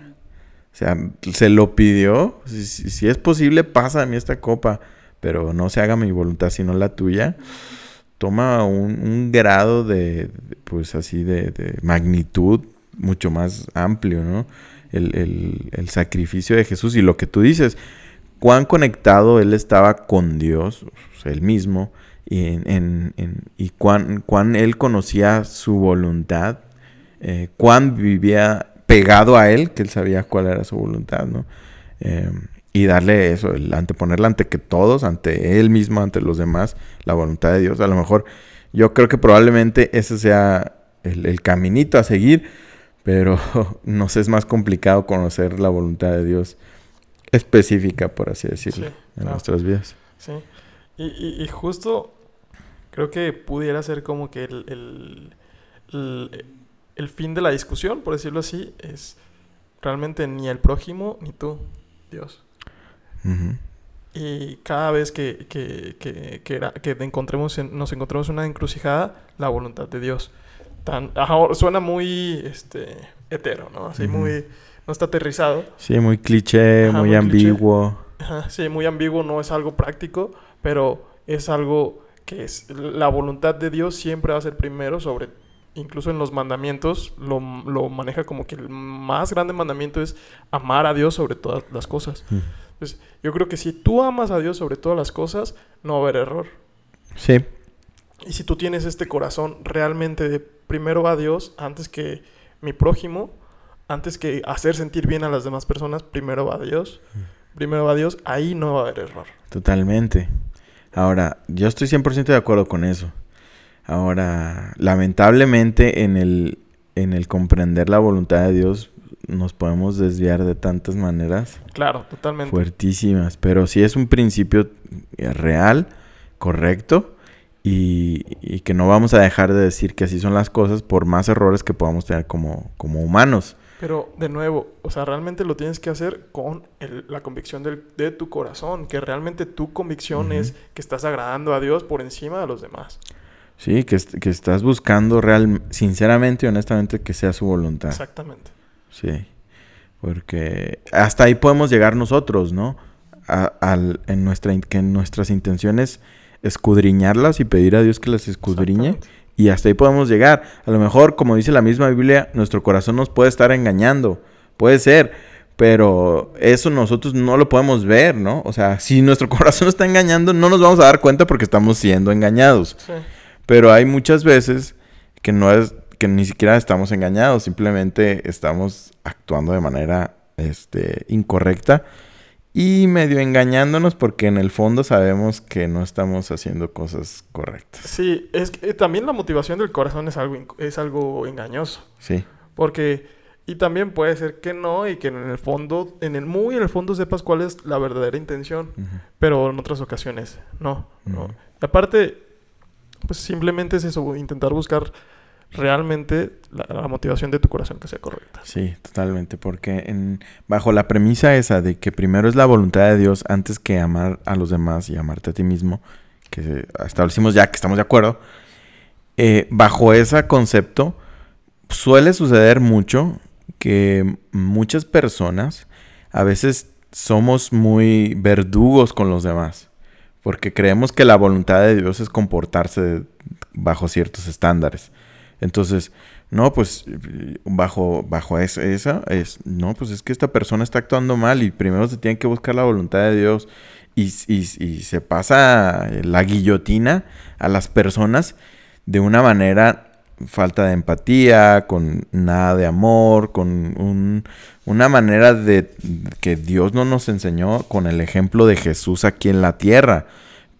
O sea, se lo pidió. Si, es posible, pasa de mí esta copa. Pero no se haga mi voluntad sino la tuya. Toma un, grado de, pues así, de, magnitud mucho más amplio, ¿no? El, el sacrificio de Jesús y lo que tú dices cuán conectado él estaba con Dios, él mismo, y, en, y cuán, cuán, él conocía su voluntad, eh, cuán vivía pegado a él, que él sabía cuál era su voluntad, ¿no? Em, y darle eso, el anteponerla ante que todos, ante él mismo, ante los demás, la voluntad de Dios. A lo mejor yo creo que probablemente ese sea el, el caminito a seguir, pero (laughs) nos es más complicado conocer la voluntad de Dios específica, por así decirlo, en nuestras vidas. Sí. Y, y, justo creo que pudiera ser como que el, el, fin de la discusión, por decirlo así, es realmente ni el prójimo ni tú, Dios. Y cada vez que, que, que, que, encontremos nos encontremos en una encrucijada, la voluntad de Dios. Tan, suena muy este, hetero, ¿no? Así muy no está aterrizado. Sí, muy cliché, Ajá, muy, muy ambiguo. Ajá, Sí, muy ambiguo, no es algo práctico, pero es algo que es la voluntad de Dios siempre va a ser primero sobre, incluso en los mandamientos lo, lo maneja como que el más grande mandamiento es amar a Dios sobre todas las cosas. Mm. Entonces, yo creo que si tú amas a Dios sobre todas las cosas, no va a haber error. Sí, Y si tú tienes este corazón realmente de primero va Dios antes que mi prójimo, antes que hacer sentir bien a las demás personas, primero va Dios. Primero va Dios, ahí no va a haber error. totalmente. Ahora, yo estoy 100% de acuerdo con eso. Ahora, lamentablemente en el, en el comprender la voluntad de Dios nos podemos desviar de tantas maneras Claro, totalmente. fuertísimas, pero sí es un principio eh, real, correcto, y, y que no vamos a dejar de decir que así son las cosas por más errores que podamos tener como, como humanos. Pero de nuevo, o sea, realmente lo tienes que hacer con el- la convicción del- de tu corazón, que realmente tu convicción es que estás agradando a Dios por encima de los demás. Sí, que, est- que estás buscando real, sinceramente y honestamente que sea su voluntad. Exactamente. Sí, porque hasta ahí podemos llegar nosotros, ¿no? A- al- en nuestra, in- que en nuestras intenciones escudriñarlas y pedir a Dios que las escudriñe. Y hasta ahí podemos llegar. A lo mejor, como dice la misma Biblia, nuestro corazón nos puede estar engañando. Puede ser. Pero eso nosotros no lo podemos ver, ¿no? O sea, si nuestro (laughs) corazón está engañando, no nos vamos a dar cuenta porque estamos siendo engañados. Sí. Pero hay muchas veces que no es que ni siquiera estamos engañados, simplemente estamos actuando de manera este, incorrecta y medio engañándonos porque en el fondo sabemos que no estamos haciendo cosas correctas. Sí, es que eh, también la motivación del corazón es algo, es algo engañoso. Sí, Porque, y también puede ser que no, y que en el fondo, en el muy en el fondo sepas cuál es la verdadera intención. Pero en otras ocasiones, no. no. Aparte, pues simplemente es eso, intentar buscar realmente la, motivación de tu corazón que sea correcta. sí, totalmente, porque bajo la premisa esa de que primero es la voluntad de Dios antes que amar a los demás y amarte a ti mismo, que establecimos ya que estamos de acuerdo, eh, bajo ese concepto suele suceder mucho que muchas personas a veces somos muy verdugos con los demás. Porque creemos que la voluntad de Dios es comportarse bajo ciertos estándares. Entonces, no, pues bajo, bajo es- esa es, no, pues es que esta persona está actuando mal y primero se tiene que buscar la voluntad de Dios y, y- y se pasa la guillotina a las personas de una manera falta de empatía, con nada de amor, con un- una manera de que Dios no nos enseñó con el ejemplo de Jesús aquí en la tierra.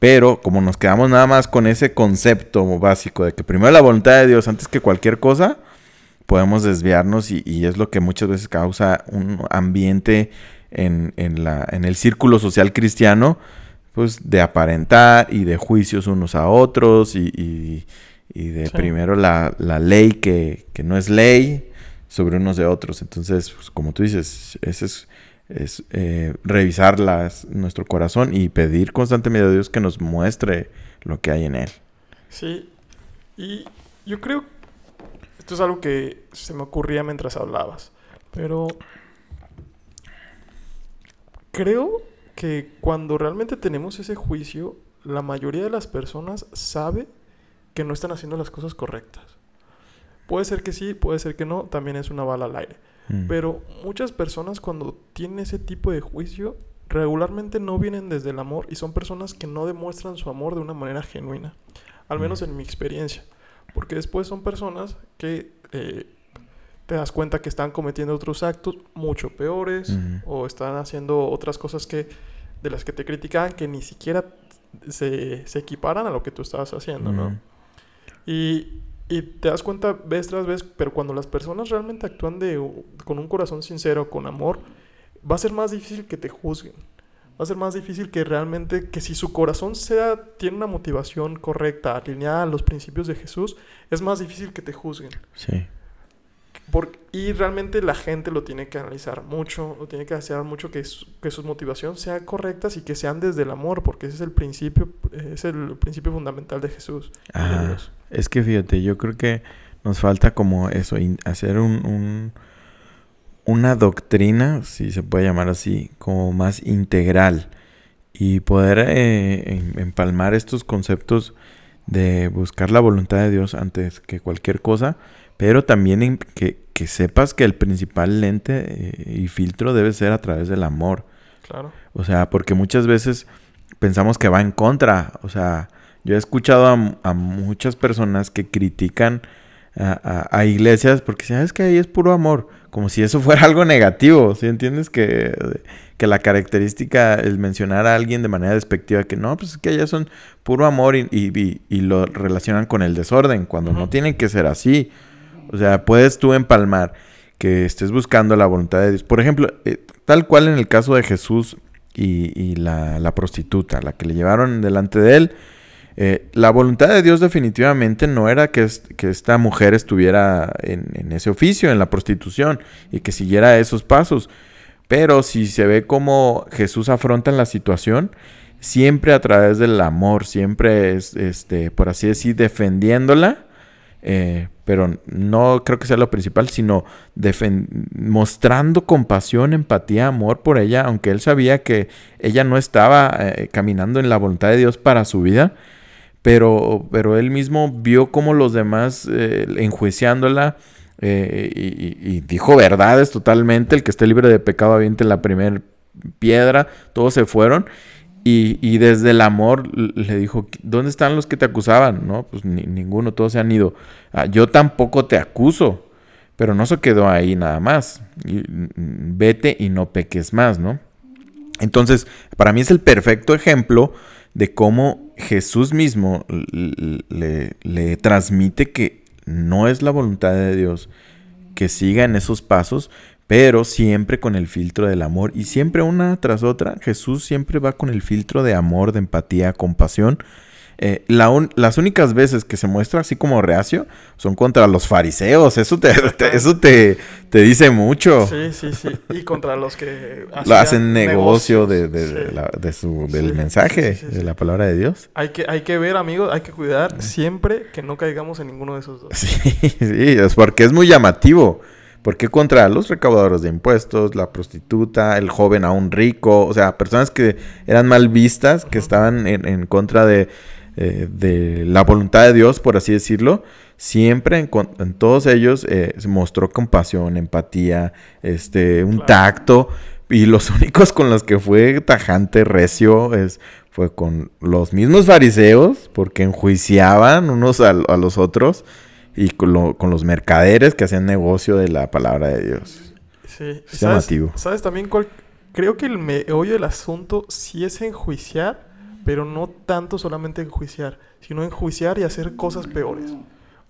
Pero como nos quedamos nada más con ese concepto básico de que primero la voluntad de Dios antes que cualquier cosa, podemos desviarnos y, y es lo que muchas veces causa un ambiente en, en la, en el círculo social cristiano, pues de aparentar y de juicios unos a otros y, y- y de Sí. primero la, la ley que, que no es ley sobre unos de otros. Entonces, pues, como tú dices, ese es, es eh, revisar nuestro corazón y pedir constantemente a Dios que nos muestre lo que hay en él. Sí, y yo creo, esto es algo que se me ocurría mientras hablabas, pero creo que cuando realmente tenemos ese juicio, la mayoría de las personas sabe que no están haciendo las cosas correctas. Puede ser que sí, puede ser que no, también es una bala al aire. Mm. Pero muchas personas cuando tienen ese tipo de juicio regularmente no vienen desde el amor y son personas que no demuestran su amor de una manera genuina. Al menos Mm. en mi experiencia. Porque después son personas que eh, te das cuenta que están cometiendo otros actos mucho peores o están haciendo otras cosas que de las que te criticaban que ni siquiera se, se equiparan a lo que tú estabas haciendo, ¿no? Y, y te das cuenta vez tras vez, pero cuando las personas realmente actúan de, con un corazón sincero, con amor, va a ser más difícil que te juzguen. Va a ser más difícil que realmente, que si su corazón sea, tiene una motivación correcta, alineada a los principios de Jesús, es más difícil que te juzguen. Sí. Y realmente la gente lo tiene que analizar mucho, lo tiene que hacer mucho que, su- que sus motivaciones sean correctas y que sean desde el amor, porque ese es el principio, es el principio fundamental de Jesús. de. Dios. Es que fíjate, yo creo que nos falta como eso, hacer un, un, una doctrina, si se puede llamar así, como más integral y poder eh, empalmar estos conceptos de buscar la voluntad de Dios antes que cualquier cosa, pero también que, que, sepas que el principal lente eh, y filtro debe ser a través del amor. Claro. O sea, porque muchas veces pensamos que va en contra. O sea, yo he escuchado a, muchas personas que critican a, iglesias porque sabes que ahí es puro amor, como si eso fuera (laughs) algo negativo. ¿Sí entiendes? Que, que la característica es mencionar a alguien de manera despectiva que no, pues es que allá son puro amor y, y, lo relacionan con el desorden, cuando no tienen que ser así. O sea, puedes tú empalmar que estés buscando la voluntad de Dios. Por ejemplo, eh, tal cual en el caso de Jesús y, la, prostituta, la que le llevaron delante de él. Eh, la voluntad de Dios definitivamente no era que, esta mujer estuviera en, ese oficio, en la prostitución, y que siguiera esos pasos. Pero si se ve cómo Jesús afronta la situación, siempre a través del amor, siempre es, este, por así decir, defendiéndola eh, pero no creo que sea lo principal, sino mostrando compasión, empatía, amor por ella, aunque él sabía que ella no estaba eh, caminando en la voluntad de Dios para su vida, pero, pero él mismo vio como los demás eh, enjuiciándola y, dijo verdades totalmente, el que esté libre de pecado aviente la primera piedra, todos se fueron y, desde el amor le dijo, ¿dónde están los que te acusaban? No, pues ninguno, todos se han ido. Ah, yo tampoco te acuso, pero no se quedó ahí nada más. Mm, vete y no peques más, ¿no? Entonces, para mí es el perfecto ejemplo de cómo Jesús mismo le transmite que no es la voluntad de Dios que siga en esos pasos, pero siempre con el filtro del amor y siempre una tras otra, Jesús siempre va con el filtro de amor, de empatía, compasión. Eh, las únicas veces que se muestra así como reacio son contra los fariseos. Eso te, eso te, te, dice mucho. Sí, sí, sí. Y contra los que hacen negocio de, de, su, del mensaje, de la palabra de Dios. Hay que, hay que ver, amigos, hay que cuidar siempre que no caigamos en ninguno de esos dos. (laughs) Sí, sí, es porque es muy llamativo. ¿Por qué contra los recaudadores de impuestos, la prostituta, el joven aún rico? O sea, personas que eran mal vistas, que estaban en, contra de, eh, de, la voluntad de Dios, por así decirlo. Siempre en, todos ellos eh, se mostró compasión, empatía, este, un tacto. Y los (laughs) únicos con los que fue tajante, recio, es, fue con los mismos fariseos, porque enjuiciaban unos a los otros y con, los mercaderes que hacían negocio de la palabra de Dios. Sí, es llamativo. ¿Sabes también cuál? Creo que el meollo del asunto sí es enjuiciar, pero no tanto solamente enjuiciar, sino enjuiciar y hacer cosas peores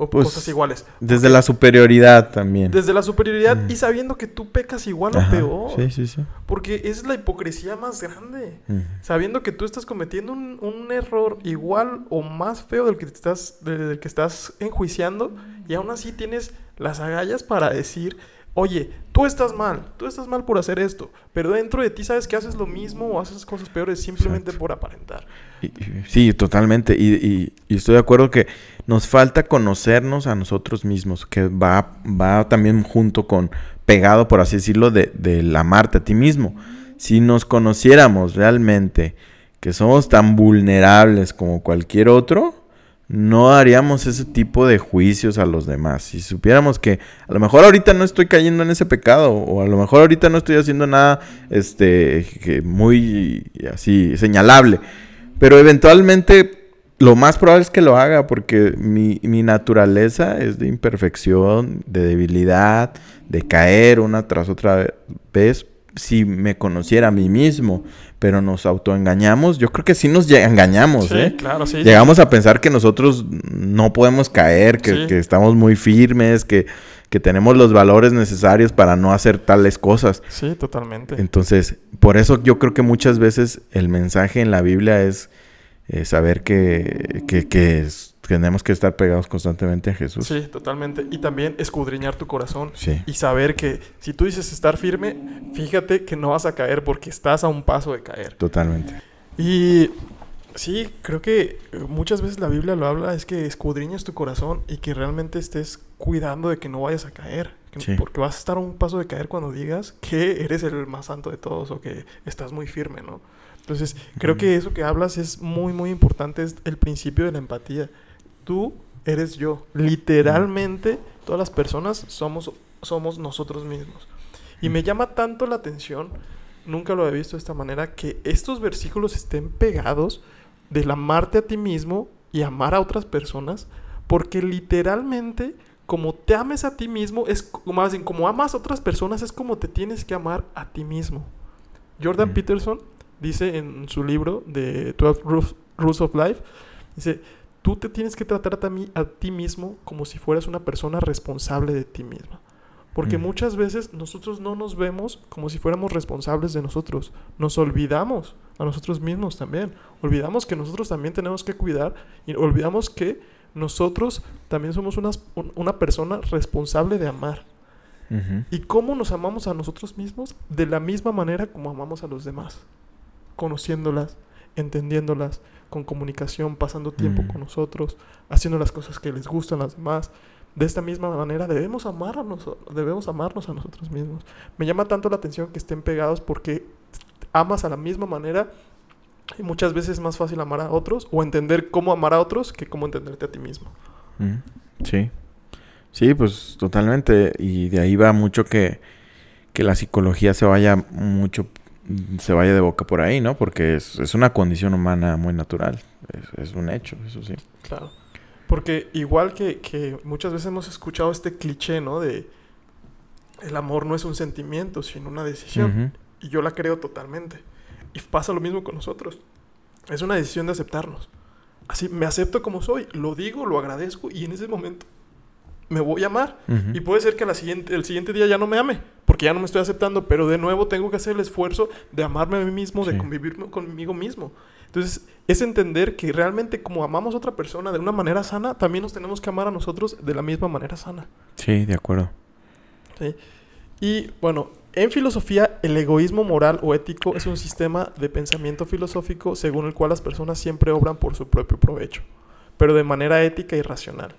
o pues, cosas iguales. Desde la superioridad también. Desde la superioridad y sabiendo que tú pecas igual o peor. Sí, sí, sí. Porque es la hipocresía más grande. Sabiendo que tú estás cometiendo un, error igual o más feo del que, te estás, del que estás enjuiciando y aún así tienes las agallas para decir, oye, tú estás mal, tú estás mal por hacer esto, pero dentro de ti sabes que haces lo mismo o haces cosas peores simplemente por aparentar. sí, totalmente. Y, estoy de acuerdo que nos falta conocernos a nosotros mismos, que va, va también junto con, pegado, por así decirlo, de, del amarte a ti mismo. Si nos conociéramos realmente que somos tan vulnerables como cualquier otro, no haríamos ese tipo de juicios a los demás. Si supiéramos que a lo mejor ahorita no estoy cayendo en ese pecado o a lo mejor ahorita no estoy haciendo nada este muy así señalable, pero eventualmente lo más probable es que lo haga porque mi, mi naturaleza es de imperfección, de debilidad, de caer una tras otra vez si me conociera a mí mismo pero nos autoengañamos. Yo creo que sí nos engañamos, sí, ¿eh? Claro, sí. Llegamos a pensar que nosotros no podemos caer, que, estamos muy firmes, que, que, tenemos los valores necesarios para no hacer tales cosas. Sí, totalmente. Entonces, por eso yo creo que muchas veces el mensaje en la Biblia es eh, saber que, que, que tenemos que estar pegados constantemente a Jesús. Sí, totalmente. Y también escudriñar tu corazón. Y saber que si tú dices estar firme, fíjate que no vas a caer porque estás a un paso de caer. Totalmente. Y sí, creo que muchas veces la Biblia lo habla, es que escudriñes tu corazón y que realmente estés cuidando de que no vayas a caer. Sí. Porque vas a estar a un paso de caer cuando digas que eres el más santo de todos o que estás muy firme, ¿no? Entonces, creo que eso que hablas es muy, muy importante, es el principio de la empatía. Tú eres yo. Literalmente, todas las personas somos, somos nosotros mismos. Y me llama tanto la atención, nunca lo había visto de esta manera, que estos versículos estén pegados del amarte a ti mismo y amar a otras personas, porque literalmente, como te ames a ti mismo, es más bien, como amas a otras personas, es como te tienes que amar a ti mismo. Jordan. Peterson dice en su libro de 12 Rules, of Life, dice, tú te tienes que tratar a, ti- a ti mismo como si fueras una persona responsable de ti misma. Porque Mm. muchas veces nosotros no nos vemos como si fuéramos responsables de nosotros. Nos olvidamos a nosotros mismos también. Olvidamos que nosotros también tenemos que cuidar y olvidamos que nosotros también somos unas- un- una persona responsable de amar. ¿Y cómo nos amamos a nosotros mismos? De la misma manera como amamos a los demás. Conociéndolas, entendiéndolas, con comunicación, pasando tiempo Mm. con nosotros, haciendo las cosas que les gustan a las demás. De esta misma manera debemos, amar a noso- debemos amarnos a nosotros mismos. Me llama tanto la atención que estén pegados porque amas a la misma manera y muchas veces es más fácil amar a otros o entender cómo amar a otros que cómo entenderte a ti mismo. Mm, Sí. Sí, pues totalmente. Y de ahí va mucho que, que la psicología se vaya mucho, se vaya de boca por ahí, ¿no? Porque es, es una condición humana muy natural. Es, es un hecho, eso sí. Claro. Porque igual que, que muchas veces hemos escuchado este cliché, ¿no? De el amor no es un sentimiento, sino una decisión. Y yo la creo totalmente. Y pasa lo mismo con nosotros. Es una decisión de aceptarnos. Así, me acepto como soy, lo digo, lo agradezco y en ese momento me voy a amar. Y puede ser que la siguiente, el siguiente día ya no me ame, porque ya no me estoy aceptando, pero de nuevo tengo que hacer el esfuerzo de amarme a mí mismo, de convivir conmigo mismo. Entonces, es entender que realmente como amamos a otra persona de una manera sana, también nos tenemos que amar a nosotros de la misma manera sana. Sí, de acuerdo. ¿sí? Y bueno, en filosofía, el egoísmo moral o ético es un sistema de pensamiento filosófico según el cual las personas siempre obran por su propio provecho, pero de manera ética y racional,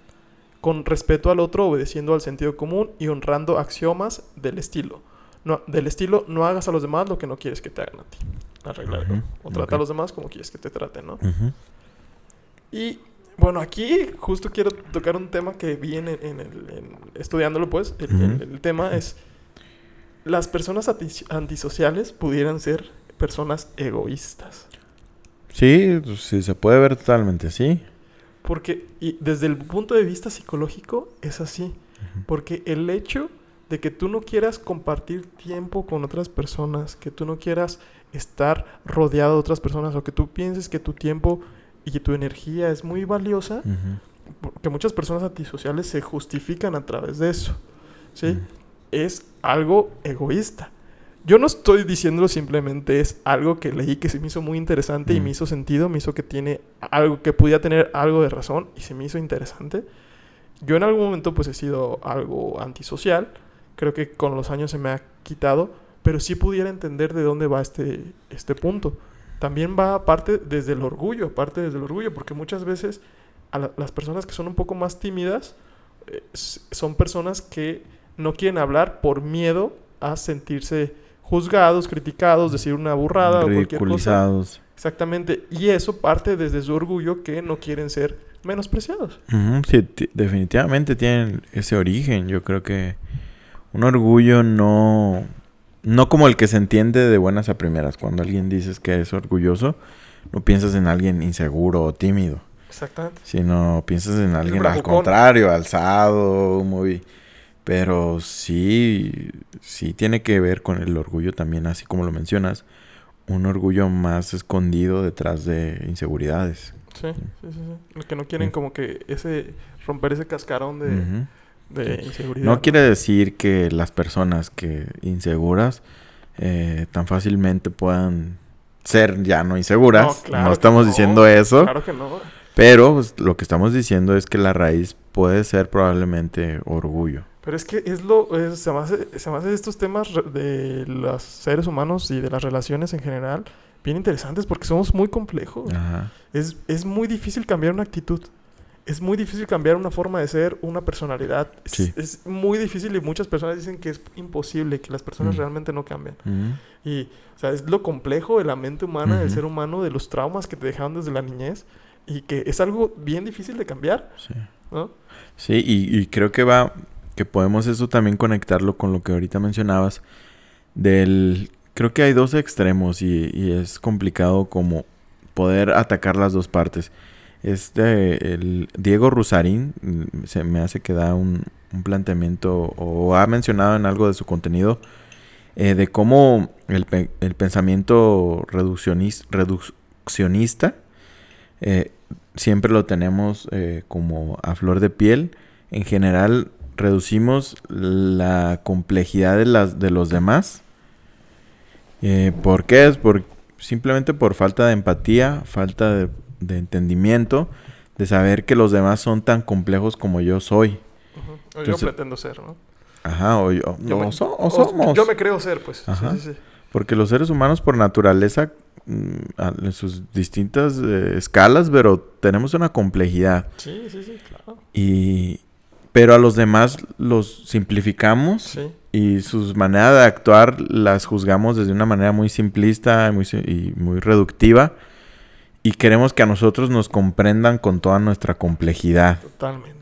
con respeto al otro, obedeciendo al sentido común y honrando axiomas del estilo. No, del estilo, no hagas a los demás lo que no quieres que te hagan a ti. La regla de Ujú, oro. O trata a los demás como quieres que te traten, ¿no? Y bueno, aquí justo quiero tocar un tema que vi en, el- en el, en- estudiándolo pues. El, tema es, las personas anti- antisociales pudieran ser personas egoístas. Sí, sí, se puede ver totalmente así. Porque y desde el punto de vista psicológico es así. Porque el hecho de que tú no quieras compartir tiempo con otras personas, que tú no quieras estar rodeado de otras personas o que tú pienses que tu tiempo y tu energía es muy valiosa, porque muchas personas antisociales se justifican a través de eso. ¿sí? Es algo egoísta. Yo no estoy diciéndolo simplemente, es algo que leí que se me hizo muy interesante y me hizo sentido, me hizo que tiene algo, que pudiera tener algo de razón y se me hizo interesante. Yo en algún momento pues he sido algo antisocial, creo que con los años se me ha quitado, pero sí pudiera entender de dónde va este, este punto. También va aparte desde el orgullo, aparte desde el orgullo, porque muchas veces a la- las personas que son un poco más tímidas eh, son personas que no quieren hablar por miedo a sentirse juzgados, criticados, decir una burrada o cualquier cosa. Ridiculizados. Exactamente. Y eso parte desde su orgullo que no quieren ser menospreciados. Sí, ti- definitivamente tienen ese origen. Yo creo que un orgullo no, no como el que se entiende de buenas a primeras. Cuando alguien dices que es orgulloso, no piensas en alguien inseguro o tímido, Exactamente. sino piensas en alguien al contrario, alzado, muy... Pero sí, sí tiene que ver con el orgullo también, así como lo mencionas. Un orgullo más escondido detrás de inseguridades. Sí, sí, sí, sí. Los que no quieren Sí. como que ese romper ese cascarón de, de inseguridad. No quiere decir que las personas que inseguras eh, tan fácilmente puedan ser ya no inseguras. No, No, claro que estamos no. diciendo eso. Claro que no. Pero pues, lo que estamos diciendo es que la raíz puede ser probablemente orgullo. Pero es que es lo, es- se, me hace, se me hace estos temas de los seres humanos y de las relaciones en general bien interesantes porque somos muy complejos. Ajá. Es, es muy difícil cambiar una actitud. es muy difícil cambiar una forma de ser, una personalidad. Es, Sí. es muy difícil y muchas personas dicen que es imposible, que las personas Mm. realmente no cambian. Ujú. Y, o sea, es lo complejo de la mente humana, del Ujú. ser humano, de los traumas que te dejaron desde la niñez y que es algo bien difícil de cambiar, Sí. ¿no? Sí, y, y creo que va, que podemos eso también conectarlo con lo que ahorita mencionabas, del, creo que hay dos extremos y, y es complicado como poder atacar las dos partes. Este, el Diego Rusarín, mm, se me hace que da un, un planteamiento o ha mencionado en algo de su contenido eh, de cómo el, el pensamiento reduccionis- reduccionista eh, siempre lo tenemos eh, como a flor de piel. En general, reducimos la complejidad de, las, de los demás. Eh, ¿Por qué? Es por, simplemente por falta de empatía, falta de, de entendimiento, de saber que los demás son tan complejos como yo soy. O Entonces- yo pretendo ser, ¿no? Ajá, o, yo, Yo no, me- so- o somos. Yo me creo ser, pues. Ajá. sí, sí. Porque los seres humanos por naturaleza, mm, en sus distintas eh, escalas, pero tenemos una complejidad. Sí, sí, sí, claro. Y, pero a los demás los simplificamos Sí. y sus maneras de actuar las juzgamos desde una manera muy simplista y muy, si- y muy reductiva. Y queremos que a nosotros nos comprendan con toda nuestra complejidad. Totalmente.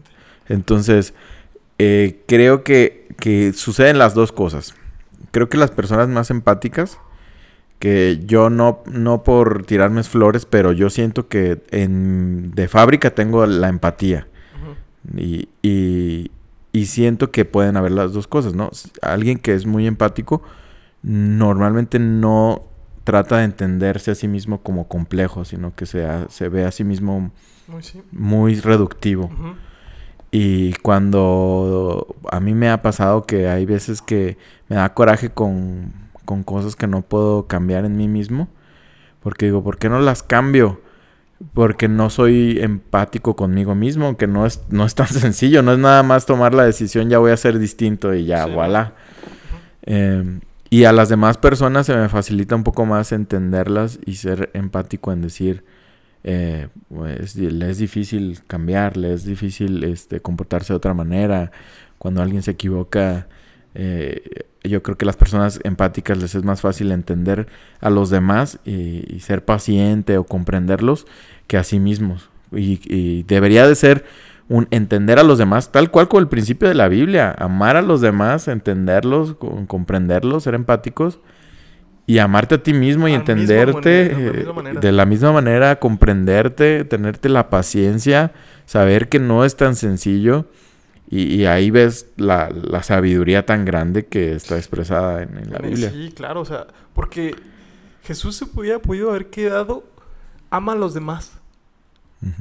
Entonces, eh, creo que, que suceden las dos cosas. Creo que las personas más empáticas, que yo no, no por tirarme flores, pero yo siento que en, de fábrica tengo la empatía. Y, y, y siento que pueden haber las dos cosas, ¿no? Alguien que es muy empático normalmente no trata de entenderse a sí mismo como complejo, sino que se, se ve a sí mismo Muy sí. muy reductivo. Y cuando a mí me ha pasado que hay veces que me da coraje con, con cosas que no puedo cambiar en mí mismo, porque digo, ¿por qué no las cambio? Porque no soy empático conmigo mismo, que no es, no es tan (laughs) sencillo, no es nada más tomar la decisión, ya voy a ser distinto y ya, Sí. voilà. Eh, y a las demás personas se me facilita un poco más entenderlas y ser empático en decir, eh, pues, le es difícil cambiar, le es difícil este, comportarse de otra manera. Cuando alguien se equivoca, eh, yo creo que las personas empáticas les es más fácil entender a los demás y, y ser paciente o comprenderlos que a sí mismos. Y, y debería de ser un entender a los demás, tal cual con el principio de la Biblia, amar a los demás, entenderlos, comprenderlos, ser empáticos y amarte a ti mismo y Al entenderte manera, de la eh, de la misma manera, comprenderte, tenerte la paciencia, saber que no es tan sencillo y, y ahí ves la, la sabiduría tan grande que está expresada en, en la Biblia. Sí, claro, o sea, porque Jesús se hubiera podido haber quedado, ama a los demás.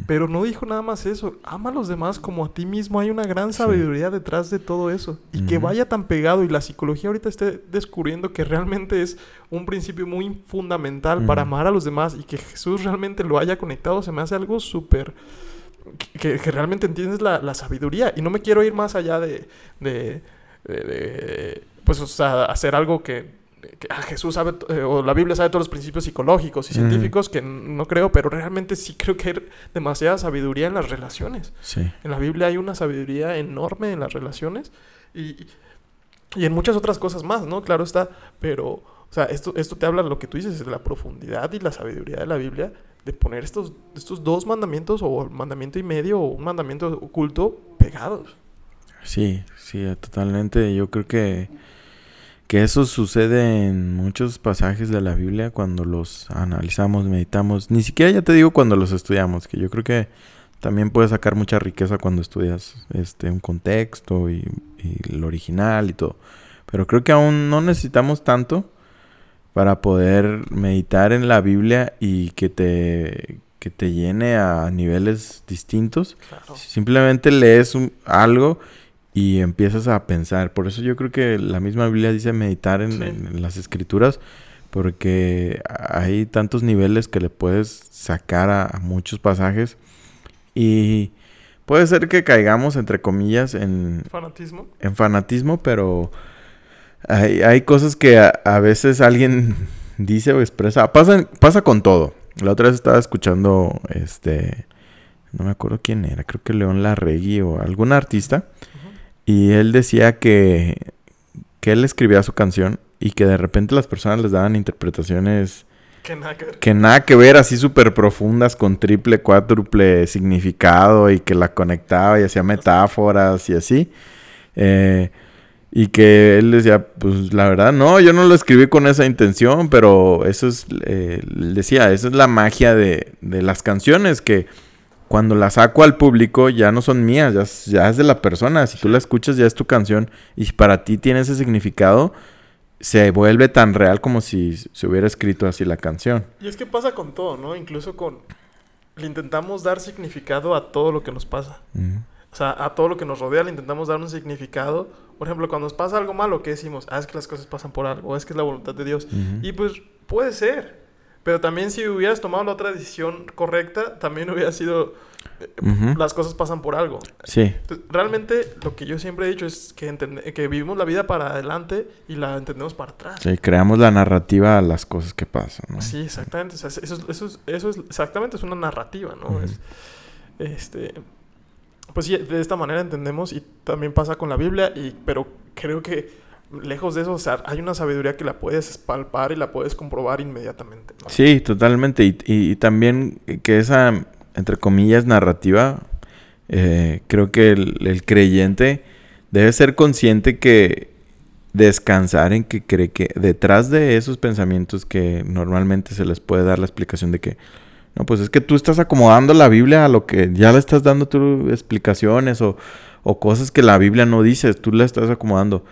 Pero no dijo nada más eso. Ama a los demás como a ti mismo. Hay una gran sabiduría detrás de todo eso. Y que vaya tan pegado y la psicología ahorita esté descubriendo que realmente es un principio muy fundamental para amar a los demás y que Jesús realmente lo haya conectado, se me hace algo súper... Que, que realmente entiendes la, la sabiduría. Y no me quiero ir más allá de... de, de- de, pues, o sea, hacer algo que... que, ah, Jesús sabe, eh, o la Biblia sabe todos los principios psicológicos y científicos, que no creo, pero realmente sí creo que hay demasiada sabiduría en las relaciones. Sí. En la Biblia hay una sabiduría enorme en las relaciones y, y en muchas otras cosas más, ¿no? Claro está, pero, o sea, esto, esto te habla de lo que tú dices, de la profundidad y la sabiduría de la Biblia, de poner estos, estos dos mandamientos, o mandamiento y medio, o un mandamiento oculto, pegados. Sí, sí, totalmente. Yo creo que, que eso sucede en muchos pasajes de la Biblia cuando los analizamos, meditamos. Ni siquiera ya te digo cuando los estudiamos, que yo creo que también puedes sacar mucha riqueza cuando estudias este un contexto y, y el original y todo. Pero creo que aún no necesitamos tanto para poder meditar en la Biblia y que te, que te llene a niveles distintos. Claro. Simplemente lees un- algo y empiezas a pensar. Por eso yo creo que la misma Biblia dice meditar en, Sí. en- en las escrituras, porque hay tantos niveles que le puedes sacar a, a muchos pasajes y puede ser que caigamos, entre comillas, en, Fanatismo. en fanatismo, pero hay, hay cosas que a, a veces alguien (laughs) dice o expresa. Pasa, pasa con todo. La otra vez estaba escuchando este no me acuerdo quién era, creo que León Larregui o algún artista, y él decía que, que él escribía su canción y que de repente las personas les daban interpretaciones Que nada que ver. que nada que ver, así súper profundas, con triple, cuádruple significado y que la conectaba y hacía metáforas y así. Eh, y que él decía, pues la verdad, no, yo no lo escribí con esa intención, pero eso es, eh, decía, esa es la magia de, de las canciones, que cuando las saco al público ya no son mías, ya, es- ya es de la persona. Si tú la escuchas ya es tu canción y si para ti tiene ese significado, se vuelve tan real como si se hubiera escrito así la canción. Y es que pasa con todo, ¿no? Incluso con... Le intentamos dar significado a todo lo que nos pasa. O sea, a todo lo que nos rodea le intentamos dar un significado. Por ejemplo, cuando nos pasa algo malo, ¿qué decimos? Ah, es que las cosas pasan por algo, es que es la voluntad de Dios. Y pues puede ser. Pero también si hubieras tomado la otra decisión correcta, también hubiera sido... eh. Las cosas pasan por algo. Sí, Entonces, Realmente lo que yo siempre he dicho es que, que vivimos la vida para adelante y la entendemos para atrás. sí, creamos la narrativa a las cosas que pasan, ¿no? Sí, exactamente. O sea, eso, es, eso, es, eso es exactamente es una narrativa, ¿no? Es, este, pues sí, de esta manera entendemos y también pasa con la Biblia, y, pero creo que lejos de eso, o sea, hay una sabiduría que la puedes palpar y la puedes comprobar inmediatamente. Sí, totalmente. Y, y- y también que esa, entre comillas, narrativa, eh, creo que el, el creyente debe ser consciente que descansar en que cree que detrás de esos pensamientos que normalmente se les puede dar la explicación de que, no, pues es que tú estás acomodando la Biblia a lo que ya le estás dando tú explicaciones o, o cosas que la Biblia no dice, tú la estás acomodando.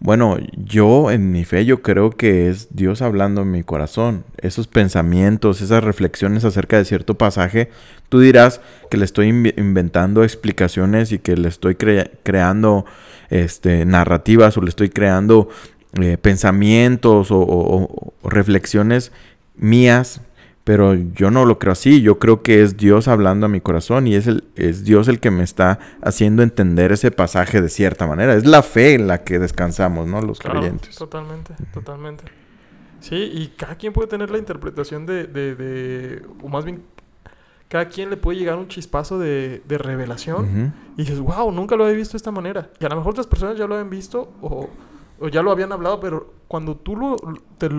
Bueno, yo en mi fe yo creo que es Dios hablando en mi corazón. Esos pensamientos, esas reflexiones acerca de cierto pasaje, tú dirás que le estoy inventando explicaciones y que le estoy crea- creando este, narrativas o le estoy creando eh, pensamientos o- o reflexiones mías, pero yo no lo creo así. Yo creo que es Dios hablando a mi corazón y es, el, es Dios el que me está haciendo entender ese pasaje de cierta manera. Es la fe en la que descansamos, ¿no? Los Claro, creyentes. Totalmente, totalmente. Sí, y cada quien puede tener la interpretación de, de, de- o más bien, cada quien le puede llegar un chispazo de, de revelación. Y dices, wow, nunca lo había visto de esta manera. Y a lo mejor otras personas ya lo habían visto o, o ya lo habían hablado, pero cuando tú lo, te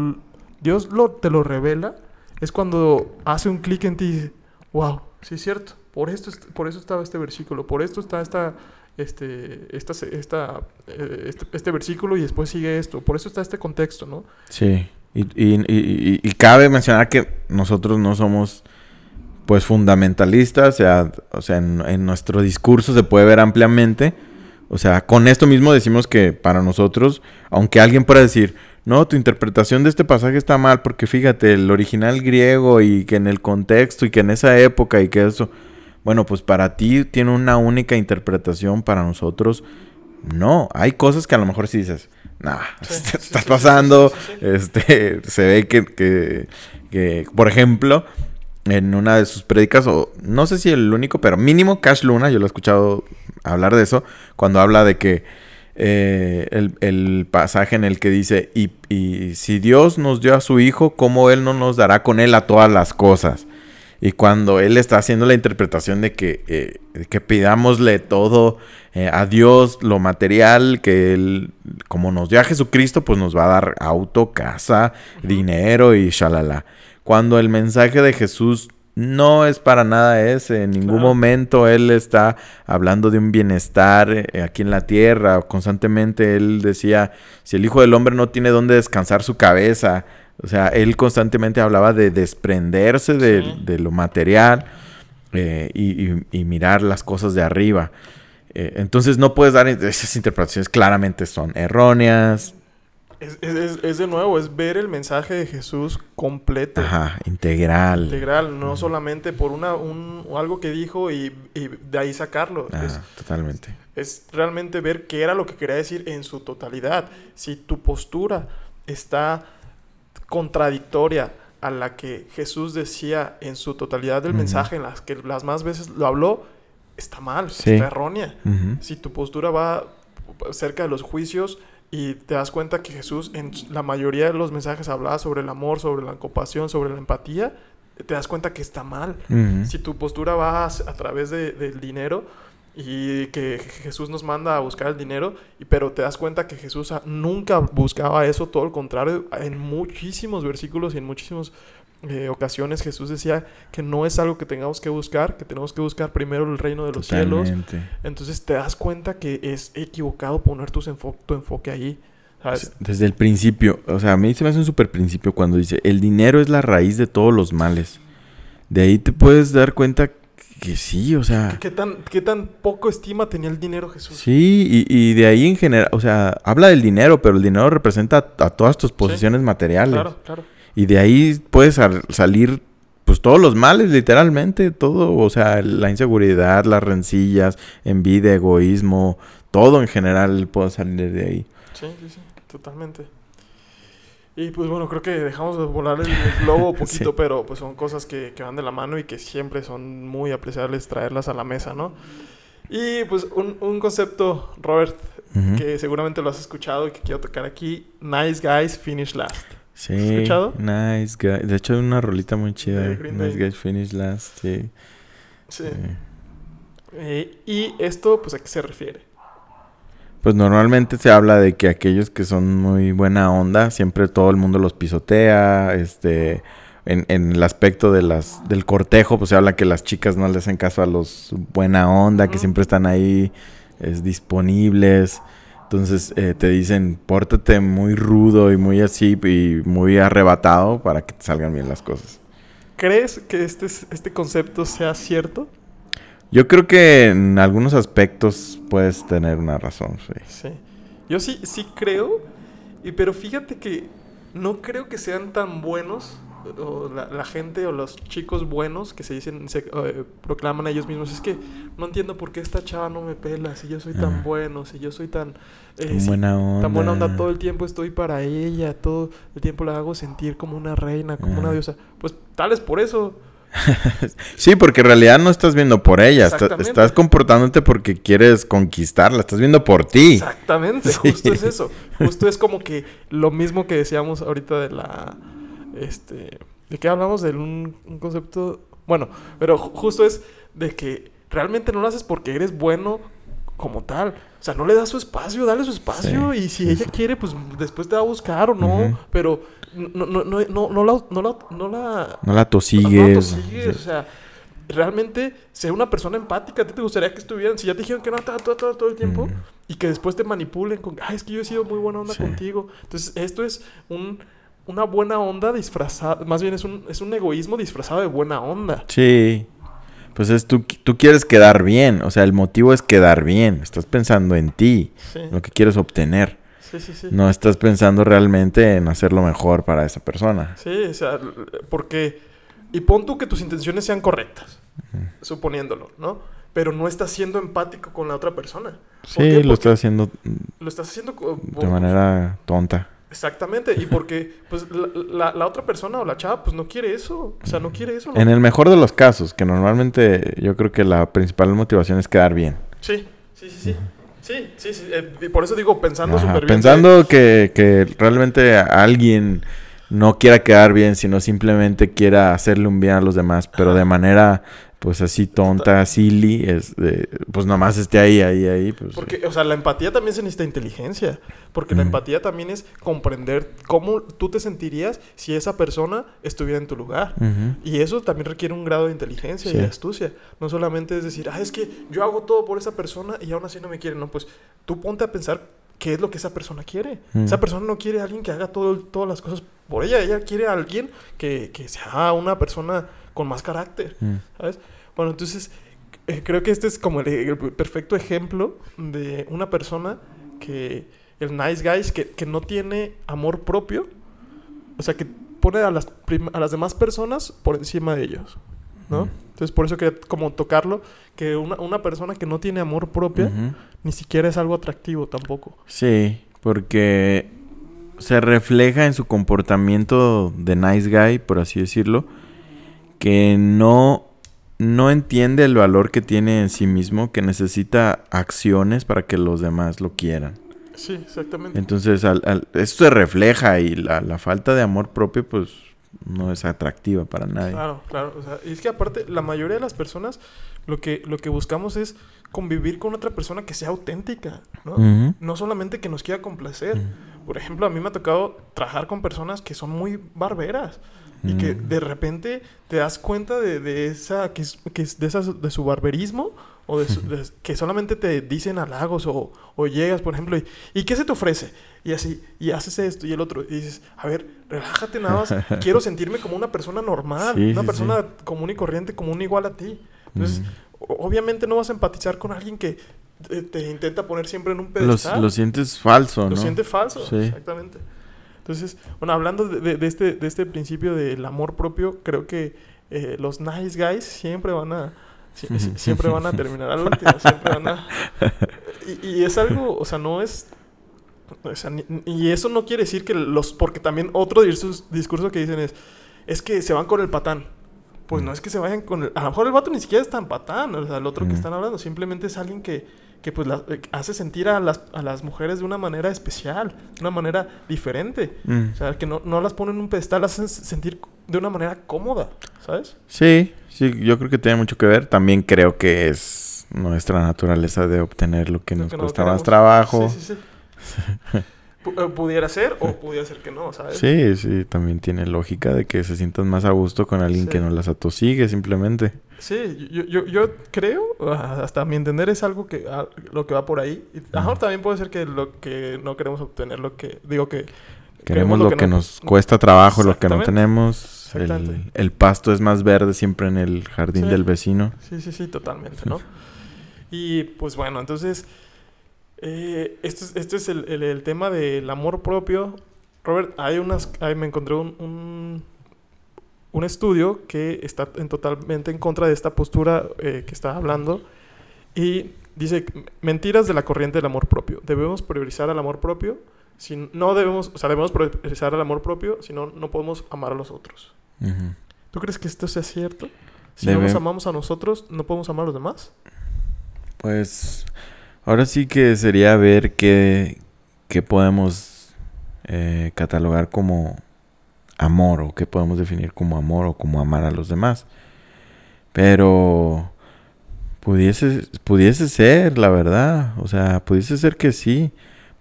Dios lo, te lo revela, es cuando hace un clic en ti y dices, wow, sí es cierto. Por esto, est- por eso estaba este versículo, por esto está esta, este, esta, esta, eh, este, este versículo y después sigue esto. Por eso está este contexto, ¿no? Sí, y, y- y- y- y cabe mencionar que nosotros no somos, pues, fundamentalistas, o sea, o sea en, en nuestro discurso se puede ver ampliamente. O sea, con esto mismo decimos que para nosotros, aunque alguien pueda decir, no, tu interpretación de este pasaje está mal, porque fíjate, el original griego y que en el contexto y que en esa época y que eso, bueno, pues para ti tiene una única interpretación, para nosotros no. Hay cosas que a lo mejor sí dices, nah, Sí, (laughs) te sí, estás sí, pasando, este, se ve que, que, que, por ejemplo, en una de sus prédicas, o no sé si el único, pero mínimo Cash Luna, yo lo he escuchado hablar de eso, cuando habla de que eh, el, el pasaje en el que dice, y, y si Dios nos dio a su Hijo, ¿cómo Él no nos dará con Él a todas las cosas? Y cuando Él está haciendo la interpretación de que, eh, que pidámosle todo eh, a Dios, lo material, que Él, como nos dio a Jesucristo, pues nos va a dar auto, casa, dinero y shalala. Cuando el mensaje de Jesús no es para nada ese, en ningún Claro. momento Él está hablando de un bienestar eh, aquí en la tierra. Constantemente Él decía, si el Hijo del Hombre no tiene dónde descansar su cabeza, o sea, Él constantemente hablaba de desprenderse de, Sí. de lo material eh, y, y- y mirar las cosas de arriba. Eh, entonces no puedes dar esas interpretaciones, claramente son erróneas, Es, es- es- de nuevo, es ver el mensaje de Jesús completo. ajá, integral. Integral, no solamente por una, un, algo que dijo y, y de ahí sacarlo. Es, totalmente. es realmente ver qué era lo que quería decir en su totalidad. Si tu postura está contradictoria a la que Jesús decía en su totalidad del mensaje, en las que las más veces lo habló, está mal, Sí. está errónea. Si tu postura va cerca de los juicios y te das cuenta que Jesús en la mayoría de los mensajes hablaba sobre el amor, sobre la compasión, sobre la empatía, te das cuenta que está mal. Si tu postura va a, a través de- del dinero y que Jesús nos manda a buscar el dinero, y, pero te das cuenta que Jesús ah, nunca buscaba eso, todo lo contrario, en muchísimos versículos y en muchísimas eh, ocasiones Jesús decía que no es algo que tengamos que buscar, que tenemos que buscar primero el reino de los cielos. Totalmente. Entonces te das cuenta que es equivocado poner tus enfo- tu enfoque ahí. ¿sabes? Desde el principio, o sea, a mí se me hace un super principio cuando dice, el dinero es la raíz de todos los males. De ahí te puedes dar cuenta que sí, o sea, ¿Qué tan, ¿Qué tan poco estima tenía el dinero Jesús? sí, y, y de ahí en general, o sea, habla del dinero, pero el dinero representa a, a todas tus posesiones materiales. Claro, claro. Y de ahí puedes sal- salir, pues todos los males, literalmente, todo, o sea, la inseguridad, las rencillas, envidia, egoísmo, todo en general puede salir de ahí. Sí, sí, sí, totalmente. Y pues bueno, creo que dejamos de volar el, el globo (laughs) poquito, Sí. pero pues son cosas que, que van de la mano y que siempre son muy apreciables traerlas a la mesa, ¿no? Y pues un, un concepto, Robert, que seguramente lo has escuchado y que quiero tocar aquí, nice guys finish last. Sí, escuchado? Nice Guy. De hecho, hay una rolita muy chida. Nice. Guys Finish Last, sí. Sí. sí. Eh, y esto, pues, ¿a qué se refiere? Pues normalmente se habla de que aquellos que son muy buena onda, siempre todo el mundo los pisotea, este... En, en el aspecto de las, del cortejo, pues se habla que las chicas no le hacen caso a los buena onda, que siempre están ahí es, disponibles. Entonces eh, te dicen, pórtate muy rudo y muy así y muy arrebatado para que te salgan bien las cosas. ¿Crees que este, es- este concepto sea cierto? Yo creo que en algunos aspectos puedes tener una razón, sí. Sí. Yo sí, sí creo, y, pero fíjate que no creo que sean tan buenos, o la, la gente o los chicos buenos que se dicen, se eh, proclaman a ellos mismos, es que no entiendo por qué esta chava no me pela, si yo soy tan Ah. bueno, si yo soy tan... eh, si- buena onda. Tan buena onda todo el tiempo estoy para ella, todo el tiempo la hago sentir como una reina, como una Ah. diosa. Pues tal es por eso. (laughs) Sí, porque en realidad no estás viendo por ella, estás comportándote porque quieres conquistarla, estás viendo por ti. Exactamente, (laughs) Sí. justo es eso. Justo es como que lo mismo que decíamos ahorita de la. Este. ¿De qué hablamos? De un, un concepto. Bueno, pero ju- justo es de que realmente no lo haces porque eres bueno como tal. O sea, no le das su espacio, dale su espacio. Sí, Y si ella quiere, pues después te va a buscar o no. Pero no, no, no, no, no la. No la, no la No la no tosigues. tosigues, o sea, realmente ser una persona empática. ¿A ti te gustaría que estuvieran? Si ya te dijeron que no todo, todo, todo, todo el tiempo y que después te manipulen con, ay, es que yo he sido muy buena onda Sí. contigo. Entonces, esto es un, una buena onda disfrazada, más bien es un, es un egoísmo disfrazado de buena onda. Sí. Pues es tú, tú quieres quedar bien, o sea, el motivo es quedar bien, estás pensando en ti, Sí, lo que quieres obtener. sí, sí. sí. No estás pensando realmente en hacer lo mejor para esa persona. Sí, o sea, porque... Y pon tú que tus intenciones sean correctas, suponiéndolo, ¿no? Pero no estás siendo empático con la otra persona. ¿Por Sí, lo estás haciendo lo estás haciendo... de manera tonta. Exactamente, y porque pues la, la- la otra persona o la chava pues no quiere eso, o sea, no quiere eso. ¿no? En el mejor de los casos, que normalmente yo creo que la principal motivación es quedar bien. Sí, sí, sí, sí. Sí, sí, sí. eh, por eso digo, pensando súper bien. Pensando que, que realmente alguien no quiera quedar bien, sino simplemente quiera hacerle un bien a los demás, pero de manera pues así tonta, silly, es de- pues nomás esté ahí, ahí, ahí. Pues, Porque, o sea, la empatía también se necesita inteligencia. Porque la empatía también es comprender cómo tú te sentirías si esa persona estuviera en tu lugar. Y eso también requiere un grado de inteligencia y de astucia. No solamente es decir, ah, es que yo hago todo por esa persona y aún así no me quiere. No, pues tú ponte a pensar qué es lo que esa persona quiere. Mm. Esa persona no quiere a alguien que haga todo, todas las cosas por ella. Ella quiere a alguien que, que sea una persona con más carácter. Mm. ¿Sabes? Bueno, entonces eh, creo que este es como el, el perfecto ejemplo de una persona que, el nice guys, que, que no tiene amor propio, o sea, que pone a las, a las demás personas por encima de ellos, ¿no? Mm. Entonces por eso quería como tocarlo, que una, una persona que no tiene amor propio ni siquiera es algo atractivo tampoco. Sí, porque se refleja en su comportamiento de nice guy, por así decirlo, que no, no entiende el valor que tiene en sí mismo, que necesita acciones para que los demás lo quieran. Sí, exactamente. Entonces, al, al- esto se refleja y la, la falta de amor propio, pues, no es atractiva para nadie. Claro, claro. O sea, y es que aparte, la mayoría de las personas lo que, lo que buscamos es convivir con otra persona que sea auténtica, ¿no? No solamente que nos quiera complacer. Por ejemplo, a mí me ha tocado trabajar con personas que son muy barberas. Y que Mm. de repente te das cuenta de, de esa, que que es de, esas, de su barberismo, o de, su- de- (laughs) que solamente te dicen halagos, o, o llegas, por ejemplo, y, ¿y qué se te ofrece? Y así, y haces esto y el otro, y dices, a ver, relájate nada más, (laughs) quiero sentirme como una persona normal, Sí, una sí, persona común y corriente, como un igual a ti. Entonces, o- obviamente no vas a empatizar con alguien que te, te intenta poner siempre en un Los- pedestal. lo sientes falso, Lo ¿no? sientes falso, exactamente. Entonces, bueno, hablando de, de- este, de este principio del amor propio, creo que eh, los nice guys siempre van a si- (laughs) si- siempre van a terminar al último, siempre van a... (laughs) Y, y es algo, o sea, no es... o sea, ni- y eso no quiere decir que los... Porque también otro discurso, discurso que dicen es, es que se van con el patán. Pues no es que se vayan con el... A lo mejor el vato ni siquiera es tan patán, o sea, el otro que Mm. están hablando, simplemente es alguien que, que pues la- eh, hace sentir a las, a las mujeres de una manera especial, de una manera diferente. Mm. O sea, que no, no las ponen en un pedestal, las hacen sentir de una manera cómoda, ¿sabes? Sí, sí, yo creo que tiene mucho que ver. También creo que es nuestra naturaleza de obtener lo que nos que no cuesta más trabajo. Sí, sí, sí. Eh, pudiera ser o pudiera ser que no, ¿sabes? Sí, sí, también tiene lógica de que se sientan más a gusto con alguien Sí. que no las atosigue simplemente. Sí, yo, yo, yo creo, ah, hasta mi entender es algo que ah, lo que va por ahí. Y a Ujú. también puede ser que lo que no queremos obtener, lo que digo que Queremos lo que, no- nos cuesta trabajo, lo que no tenemos. El, el pasto es más verde siempre en el jardín Sí. del vecino. Sí, sí, sí, totalmente, ¿no? (laughs) Y pues bueno, entonces, eh, este es, este es el, el- el tema del amor propio. Robert, hay unas, ahí me encontré un, un, un estudio que está en totalmente en contra de esta postura eh, que estaba hablando y dice, mentiras de la corriente del amor propio. Debemos priorizar el amor propio. Si no debemos, o sea, debemos priorizar el amor propio, si no, no podemos amar a los otros. ¿Tú crees que esto sea cierto? Si no nos amamos a nosotros, ¿no podemos amar a los demás? Pues ahora sí que sería ver qué, qué podemos eh, catalogar como amor o qué podemos definir como amor o como amar a los demás. Pero pudiese, pudiese ser, la verdad. O sea, pudiese ser que sí.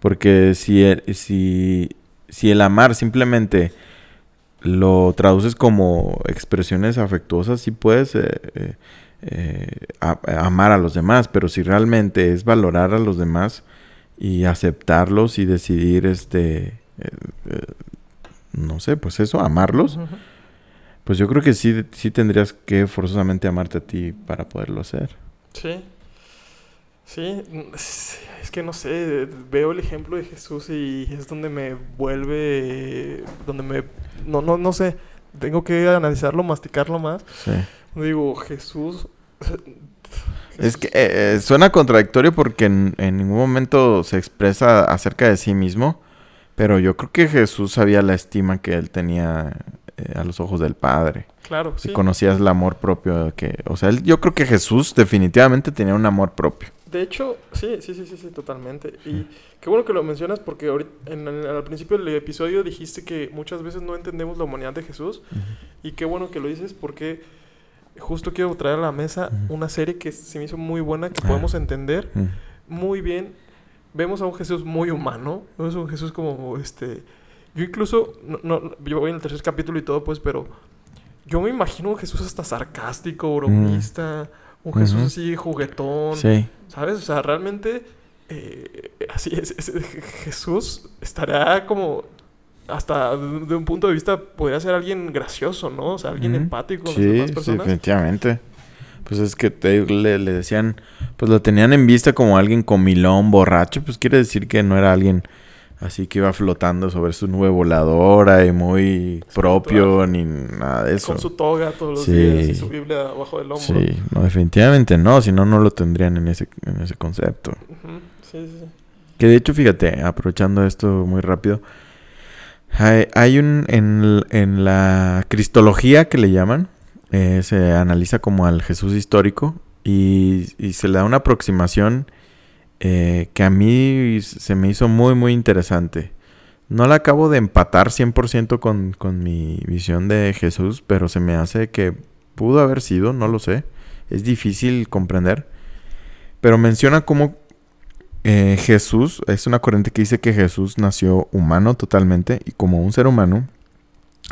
Porque si el, si, si el amar simplemente lo traduces como expresiones afectuosas, sí puedes eh, eh, eh, amar a los demás. Pero si realmente es valorar a los demás y aceptarlos y decidir, este, no sé, pues eso, amarlos. Pues yo creo que sí, sí tendrías que forzosamente amarte a ti para poderlo hacer. Sí. Sí, es es que no sé, veo el ejemplo de Jesús y es donde me vuelve, donde me, no, no, no sé, tengo que analizarlo, masticarlo más. Sí. Digo, Jesús... Es que eh, eh, suena contradictorio porque en, en ningún momento se expresa acerca de sí mismo, pero yo creo que Jesús sabía la estima que él tenía eh, a los ojos del Padre. Claro, Si sí. conocías el amor propio que, o sea, él- yo creo que Jesús definitivamente tenía un amor propio. De hecho, sí, sí, sí, sí, sí, totalmente. Y qué bueno que lo mencionas porque ahorita, en el- al principio del episodio dijiste que muchas veces no entendemos la humanidad de Jesús. Y qué bueno que lo dices porque justo quiero traer a la mesa una serie que se me hizo muy buena, que Ah. podemos entender muy bien. Vemos a un Jesús muy humano. Vemos a un Jesús como este. Yo incluso, no, no- yo voy en el tercer capítulo y todo, pues, pero yo me imagino un Jesús hasta sarcástico, bromista, un Jesús así juguetón. Sí. ¿Sabes? O sea, realmente, eh, así es, es- Jesús estará como, hasta de un punto de vista, podría ser alguien gracioso, ¿no? O sea, alguien Ujú. empático Sí, sí, definitivamente. Pues es que te, le, le decían, pues lo tenían en vista como alguien comilón, borracho, pues quiere decir que no era alguien así que iba flotando sobre su nube voladora y muy propio ni nada de eso. Con su toga todos los Sí. días y su Biblia abajo del hombro. Sí, no, definitivamente no, si no, no lo tendrían en ese, en ese concepto. Sí, sí, sí. Que de hecho, fíjate, aprovechando esto muy rápido, hay, hay un, en, en la cristología que le llaman, eh, se analiza como al Jesús histórico y, se le da una aproximación eh, que a mí se me hizo muy, muy interesante. no la acabo de empatar 100% con, con mi visión de Jesús, pero se me hace que pudo haber sido, no lo sé. Es difícil comprender. Pero menciona cómo eh, Jesús, es una corriente que dice que Jesús nació humano totalmente y como un ser humano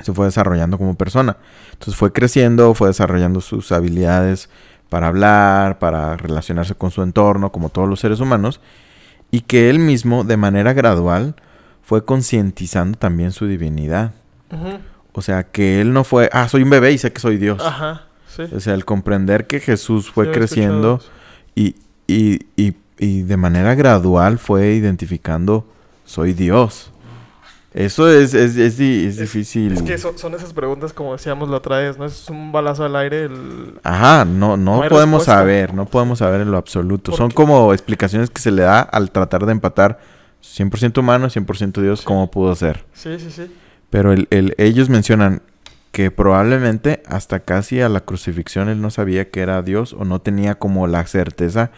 se fue desarrollando como persona. Entonces fue creciendo, fue desarrollando sus habilidades para hablar, para relacionarse con su entorno, como todos los seres humanos, y que él mismo, de manera gradual, fue concientizando también su divinidad. O sea, que él no fue, ah, soy un bebé y sé que soy Dios. Ajá, sí. O sea, el comprender que Jesús fue Sí, creciendo y, y, y, y de manera gradual fue identificando, soy Dios. Eso es, es, es, di- es Es- difícil. Es que son, son esas preguntas como decíamos la otra vez, ¿no? Es un balazo al aire el... Ajá, no, no, podemos respuesta. saber, no podemos saber en lo absoluto. ¿Por Son qué? como explicaciones que se le da al tratar de empatar 100% humano, 100% Dios, como pudo ser. Sí, sí, sí. Pero el, el- ellos mencionan que probablemente hasta casi a la crucifixión él no sabía que era Dios o no tenía como la certeza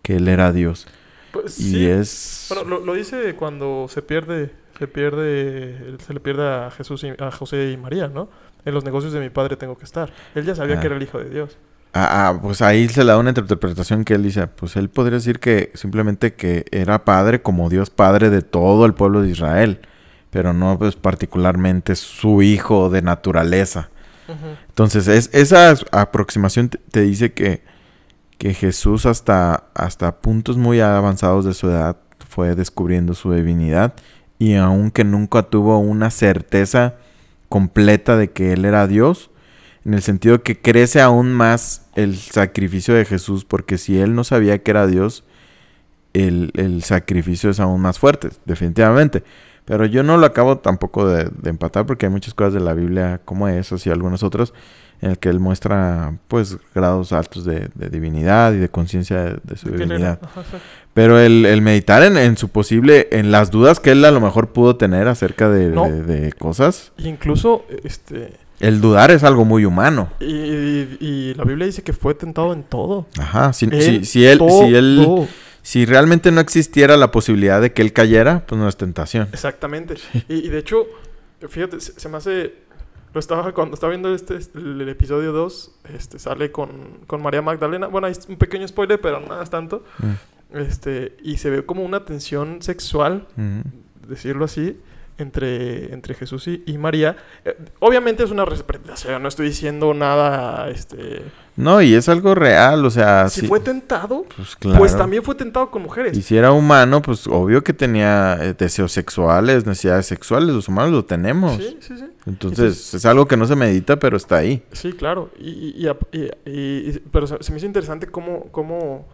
que él era Dios. Pues, Y sí. es... Bueno, lo, lo dice cuando se pierde, se pierde, se le pierde a Jesús y a José y María, ¿no? En los negocios de mi padre tengo que estar. Él ya sabía Ah. que era el hijo de Dios. Ah, ah, pues ahí se le da una interpretación que él dice, pues él podría decir que simplemente que era padre como Dios padre de todo el pueblo de Israel, pero no pues particularmente su hijo de naturaleza. Entonces, es, esa aproximación te, te dice que, que Jesús hasta, hasta puntos muy avanzados de su edad fue descubriendo su divinidad y aunque nunca tuvo una certeza completa de que él era Dios, en el sentido que crece aún más el sacrificio de Jesús, porque si él no sabía que era Dios, el, el sacrificio es aún más fuerte, definitivamente. Pero yo no lo acabo tampoco de, de empatar porque hay muchas cosas de la Biblia como esas y algunas otras en el que él muestra pues grados altos de, de divinidad y de conciencia de, de su divinidad. Ajá, sí. Pero el, el meditar en, en su posible, en las dudas que él a lo mejor pudo tener acerca de, No. cosas, Y incluso, este... el dudar es algo muy humano. Y, y- y la Biblia dice que fue tentado en todo. Ajá, si, Él, si, si él, todo, si él, todo. si realmente no existiera la posibilidad de que él cayera, pues no es tentación. Exactamente. Y, y de hecho, fíjate, se, se me hace... Lo estaba cuando estaba viendo este, este- el, episodio 2, este, sale con, con María Magdalena. Bueno, hay un pequeño spoiler, pero nada es tanto. Mm, Este, y se ve como una tensión sexual, mm. decirlo así, entre, entre Jesús y, y María. Eh, obviamente es una representación, no estoy diciendo nada, este... No, y es algo real, o sea, si fue tentado, pues claro. pues también fue tentado con mujeres. Y si era humano, pues obvio que tenía eh, deseos sexuales, necesidades sexuales, los humanos lo tenemos. Sí, sí, sí. Entonces, Entonces- es algo que no se medita, pero está ahí. Sí, claro. Y- y- y- pero se, se me hizo interesante cómo, cómo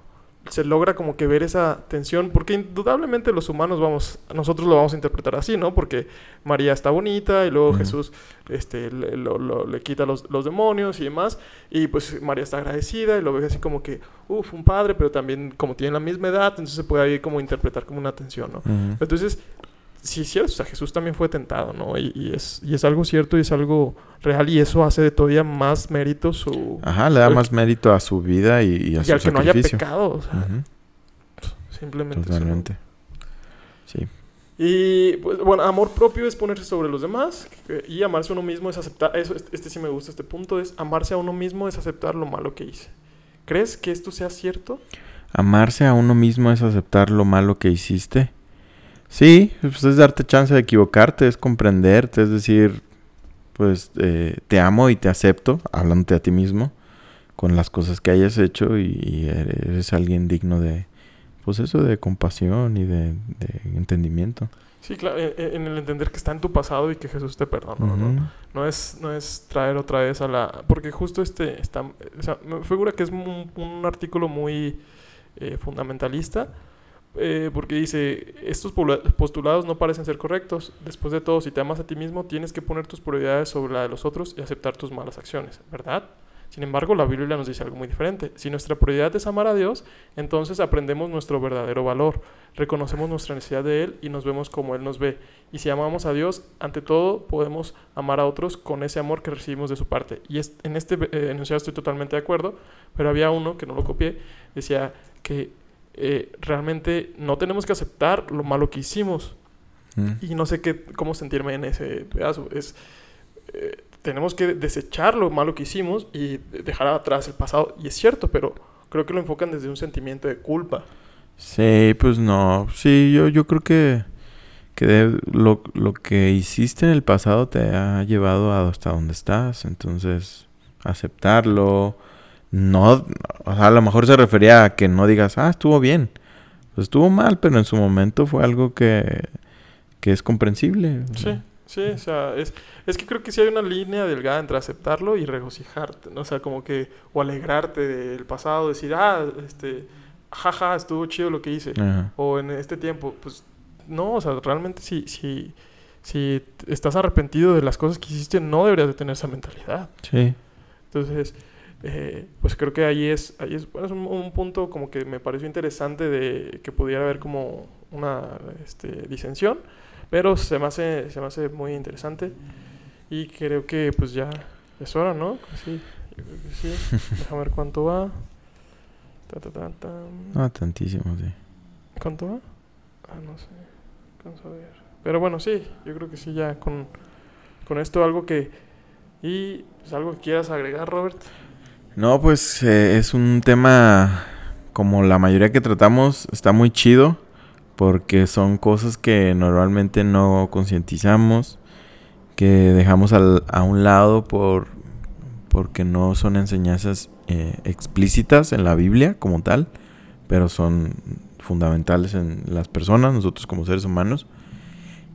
se logra como que ver esa tensión, porque indudablemente los humanos vamos, nosotros lo vamos a interpretar así, ¿no? Porque María está bonita y luego. Jesús este, le, lo- lo- le quita los, los demonios y demás, y pues María está agradecida y lo ve así como que, uff, un padre, pero también como tienen la misma edad, entonces se puede ahí como interpretar como una tensión, ¿no? Entonces, sí es cierto, o sea, Jesús también fue tentado, ¿no? Y, y es, y es algo cierto y es algo real y eso hace de todavía más mérito su... Ajá, le da el- más mérito a su vida y, y a y su al que no haya pecado, o sea, Ujú, simplemente eso, ¿no? Totalmente. Sí. Y, pues, bueno, amor propio es ponerse sobre los demás y amarse a uno mismo es aceptar, eso, este, este sí me gusta, este punto es amarse a uno mismo es aceptar lo malo que hice. ¿Crees que esto sea cierto? Amarse a uno mismo es aceptar lo malo que hiciste. Sí, pues es darte chance de equivocarte, es comprenderte, es decir, pues eh, te amo y te acepto, hablándote a ti mismo, con las cosas que hayas hecho y, y eres alguien digno de, pues eso, de compasión y de, de entendimiento. Sí, claro, en, en el entender que está en tu pasado y que Jesús te perdonó, ¿no? No es, no es traer otra vez a la... Porque justo este está... O sea, me figura que es un, un artículo muy eh, fundamentalista. Eh, porque dice, estos postulados no parecen ser correctos. Después de todo, si te amas a ti mismo, tienes que poner tus prioridades sobre la de los otros y aceptar tus malas acciones, ¿verdad? Sin embargo, la Biblia nos dice algo muy diferente. Si nuestra prioridad es amar a Dios, entonces aprendemos nuestro verdadero valor, reconocemos nuestra necesidad de Él y nos vemos como Él nos ve. Y si amamos a Dios, ante todo podemos amar a otros con ese amor que recibimos de su parte. Y en este eh, enunciado estoy totalmente de acuerdo, pero había uno que no lo copié, decía que eh, realmente no tenemos que aceptar lo malo que hicimos, Mm. Y no sé qué, cómo sentirme en ese pedazo. Es, eh, tenemos que desechar lo malo que hicimos y dejar atrás el pasado. Y es cierto, pero creo que lo enfocan desde un sentimiento de culpa. Sí, pues no. Sí, yo, yo creo que, que de- lo, lo que hiciste en el pasado te ha llevado hasta donde estás. Entonces, aceptarlo. No, o sea, a lo mejor se refería a que no digas, ah, estuvo bien. Pues estuvo mal, pero en su momento fue algo que, que es comprensible. Sí, sí, o sea, es, es que creo que sí hay una línea delgada entre aceptarlo y regocijarte, ¿no? O sea, como que, o alegrarte del pasado, decir, ah, este, jaja, estuvo chido lo que hice. Ajá. O en este tiempo, pues, no, o sea, realmente si, si, si estás arrepentido de las cosas que hiciste, no deberías de tener esa mentalidad. Sí. Entonces, eh, pues creo que ahí es, ahí es, bueno, es un, un punto como que me pareció interesante de que pudiera haber como una este, disensión, pero se me hace, se me hace muy interesante y creo que pues ya es hora, ¿no? Sí, yo creo que sí. (laughs) Déjame ver cuánto va. Ta, ta, ta. No, tantísimo, sí. ¿Cuánto va? Ah, no sé. Alcanzo a ver. Pero bueno, sí, yo creo que sí, ya con, con esto algo que... Y pues algo que quieras agregar, Robert. No, pues eh, es un tema como la mayoría que tratamos, está muy chido porque son cosas que normalmente no concientizamos, que dejamos al- a un lado por porque no son enseñanzas eh, explícitas en la Biblia como tal, pero son fundamentales en las personas, nosotros como seres humanos,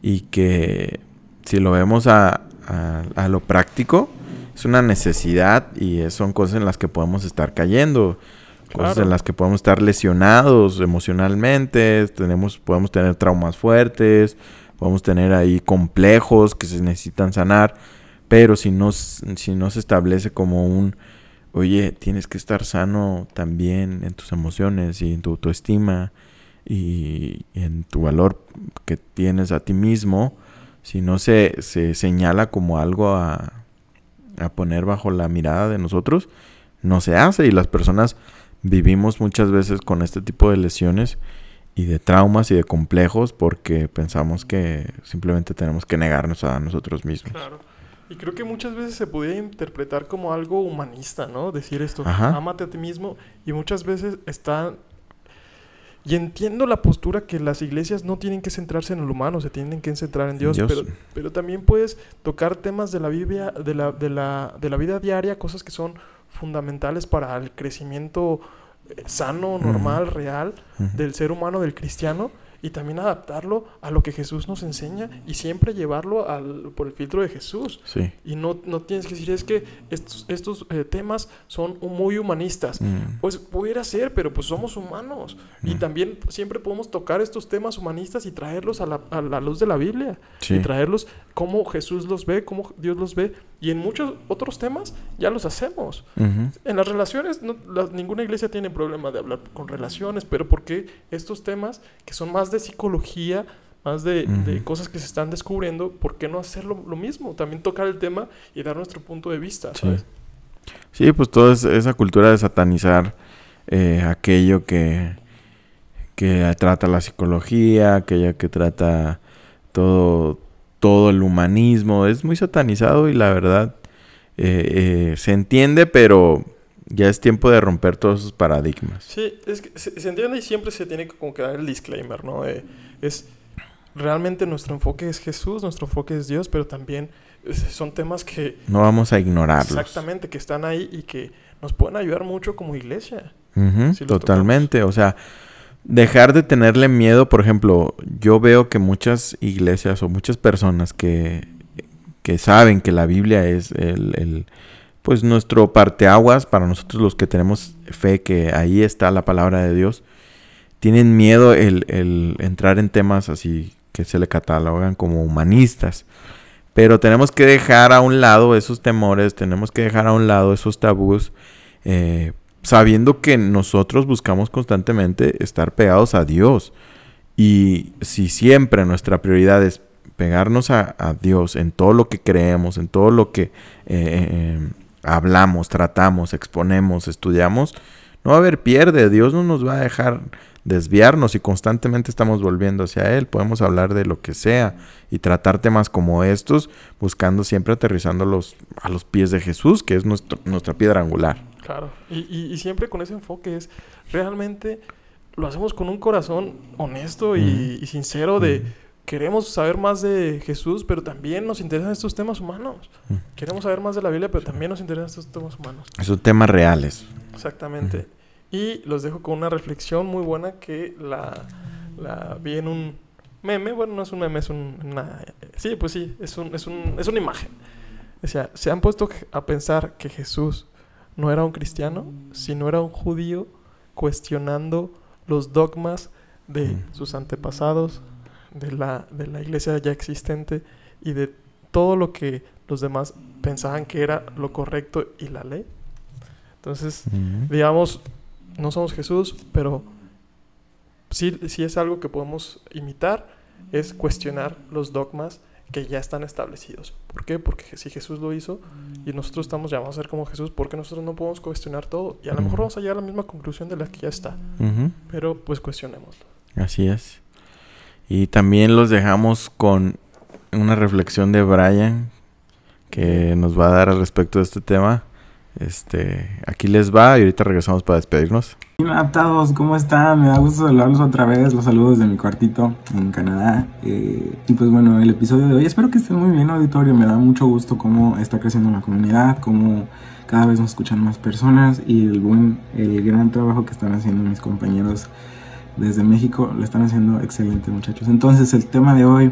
y que si lo vemos a, a- a lo práctico, es una necesidad y son cosas en las que podemos estar cayendo, cosas en las que podemos estar lesionados emocionalmente, tenemos, podemos tener traumas fuertes, podemos tener ahí complejos que se necesitan sanar, pero si no, si no se establece como un, oye, tienes que estar sano también en tus emociones y en tu autoestima y en tu valor que tienes a ti mismo, si no se, se señala como algo a, a poner bajo la mirada de nosotros, no se hace y las personas vivimos muchas veces con este tipo de lesiones y de traumas y de complejos porque pensamos que simplemente tenemos que negarnos a nosotros mismos. Claro. Y creo que muchas veces se pudiera interpretar como algo humanista, ¿no? Decir esto, Ajá. ámate a ti mismo. Y muchas veces está... Y entiendo la postura que las iglesias no tienen que centrarse en el humano, se tienen que centrar en Dios, Dios. Pero, pero también puedes tocar temas de la, Biblia, de, la, de, la, de la vida diaria, cosas que son fundamentales para el crecimiento eh, sano, normal, real del ser humano, del cristiano, y también adaptarlo a lo que Jesús nos enseña y siempre llevarlo al, por el filtro de Jesús. Sí. Y no, no tienes que decir, es que estos, estos eh, temas son muy humanistas. Mm. Pues pudiera ser, pero pues somos humanos. Y Mm. también siempre podemos tocar estos temas humanistas y traerlos a la, a la luz de la Biblia. Sí. Y traerlos como Jesús los ve, como Dios los ve. Y en muchos otros temas ya los hacemos. En las relaciones, no- la- ninguna iglesia tiene problema de hablar con relaciones, pero ¿por qué estos temas que son más de psicología, más de, cosas que se están descubriendo, ¿por qué no hacerlo lo mismo? También tocar el tema y dar nuestro punto de vista, Sí. ¿sabes? Sí, pues toda es- esa cultura de satanizar eh, aquello que, que trata la psicología, aquello que trata todo, todo el humanismo, es muy satanizado y la verdad eh, eh, se entiende, pero ya es tiempo de romper todos esos paradigmas. Sí, es que se, se entiende y siempre se tiene que como que dar el disclaimer, ¿no? Es realmente nuestro enfoque es Jesús, nuestro enfoque es Dios, pero también son temas que No vamos a ignorarlos. exactamente que están ahí y que nos pueden ayudar mucho como iglesia. Totalmente. O sea, dejar de tenerle miedo, por ejemplo, yo veo que muchas iglesias o muchas personas que, que saben que la Biblia es el, el, pues nuestro parteaguas para nosotros los que tenemos fe que ahí está la palabra de Dios, tienen miedo el, el entrar en temas así que se le catalogan como humanistas. Pero tenemos que dejar a un lado esos temores, tenemos que dejar a un lado esos tabús, eh, sabiendo que nosotros buscamos constantemente estar pegados a Dios. Y si siempre nuestra prioridad es pegarnos a, Dios en todo lo que creemos, en todo lo que eh, eh, hablamos, tratamos, exponemos, estudiamos, no va a haber pierde. Dios no nos va a dejar desviarnos y constantemente estamos volviendo hacia Él. Podemos hablar de lo que sea y tratar temas como estos, buscando siempre aterrizándolos a los pies de Jesús, que es nuestro, nuestra piedra angular. Claro, y, siempre con ese enfoque es realmente lo hacemos con un corazón honesto y, sincero de queremos saber más de Jesús, pero también nos interesan estos temas humanos. Queremos saber más de la Biblia, pero también nos interesan estos temas humanos. Son temas reales. Exactamente. Y los dejo con una reflexión muy buena que la, la vi en un meme. Bueno, no es un meme, es una... Sí, pues sí, es, un, es, un, es una imagen. O sea, se han puesto a pensar que Jesús no era un cristiano, sino era un judío cuestionando los dogmas de sus antepasados, de la, de la iglesia ya existente y de todo lo que los demás pensaban que era lo correcto y la ley. Entonces, digamos, no somos Jesús, pero sí, sí es algo que podemos imitar, es cuestionar los dogmas que ya están establecidos. ¿Por qué? Porque si Jesús lo hizo y nosotros estamos llamados a ser como Jesús, ¿por qué nosotros no podemos cuestionar todo? Y a lo mejor vamos a llegar a la misma conclusión de la que ya está. Pero pues cuestionémoslo. Así es. Y también los dejamos con una reflexión de Brian que nos va a dar al respecto de este tema. Este, aquí les va y ahorita regresamos para despedirnos. Hola a todos, ¿cómo están? Me da gusto saludarlos otra vez, los saludos de mi cuartito en Canadá. Eh, y pues bueno, el episodio de hoy, espero que estén muy bien auditorio, me da mucho gusto cómo está creciendo la comunidad, cómo cada vez nos escuchan más personas y el buen, el gran trabajo que están haciendo mis compañeros desde México, lo están haciendo excelente muchachos. Entonces el tema de hoy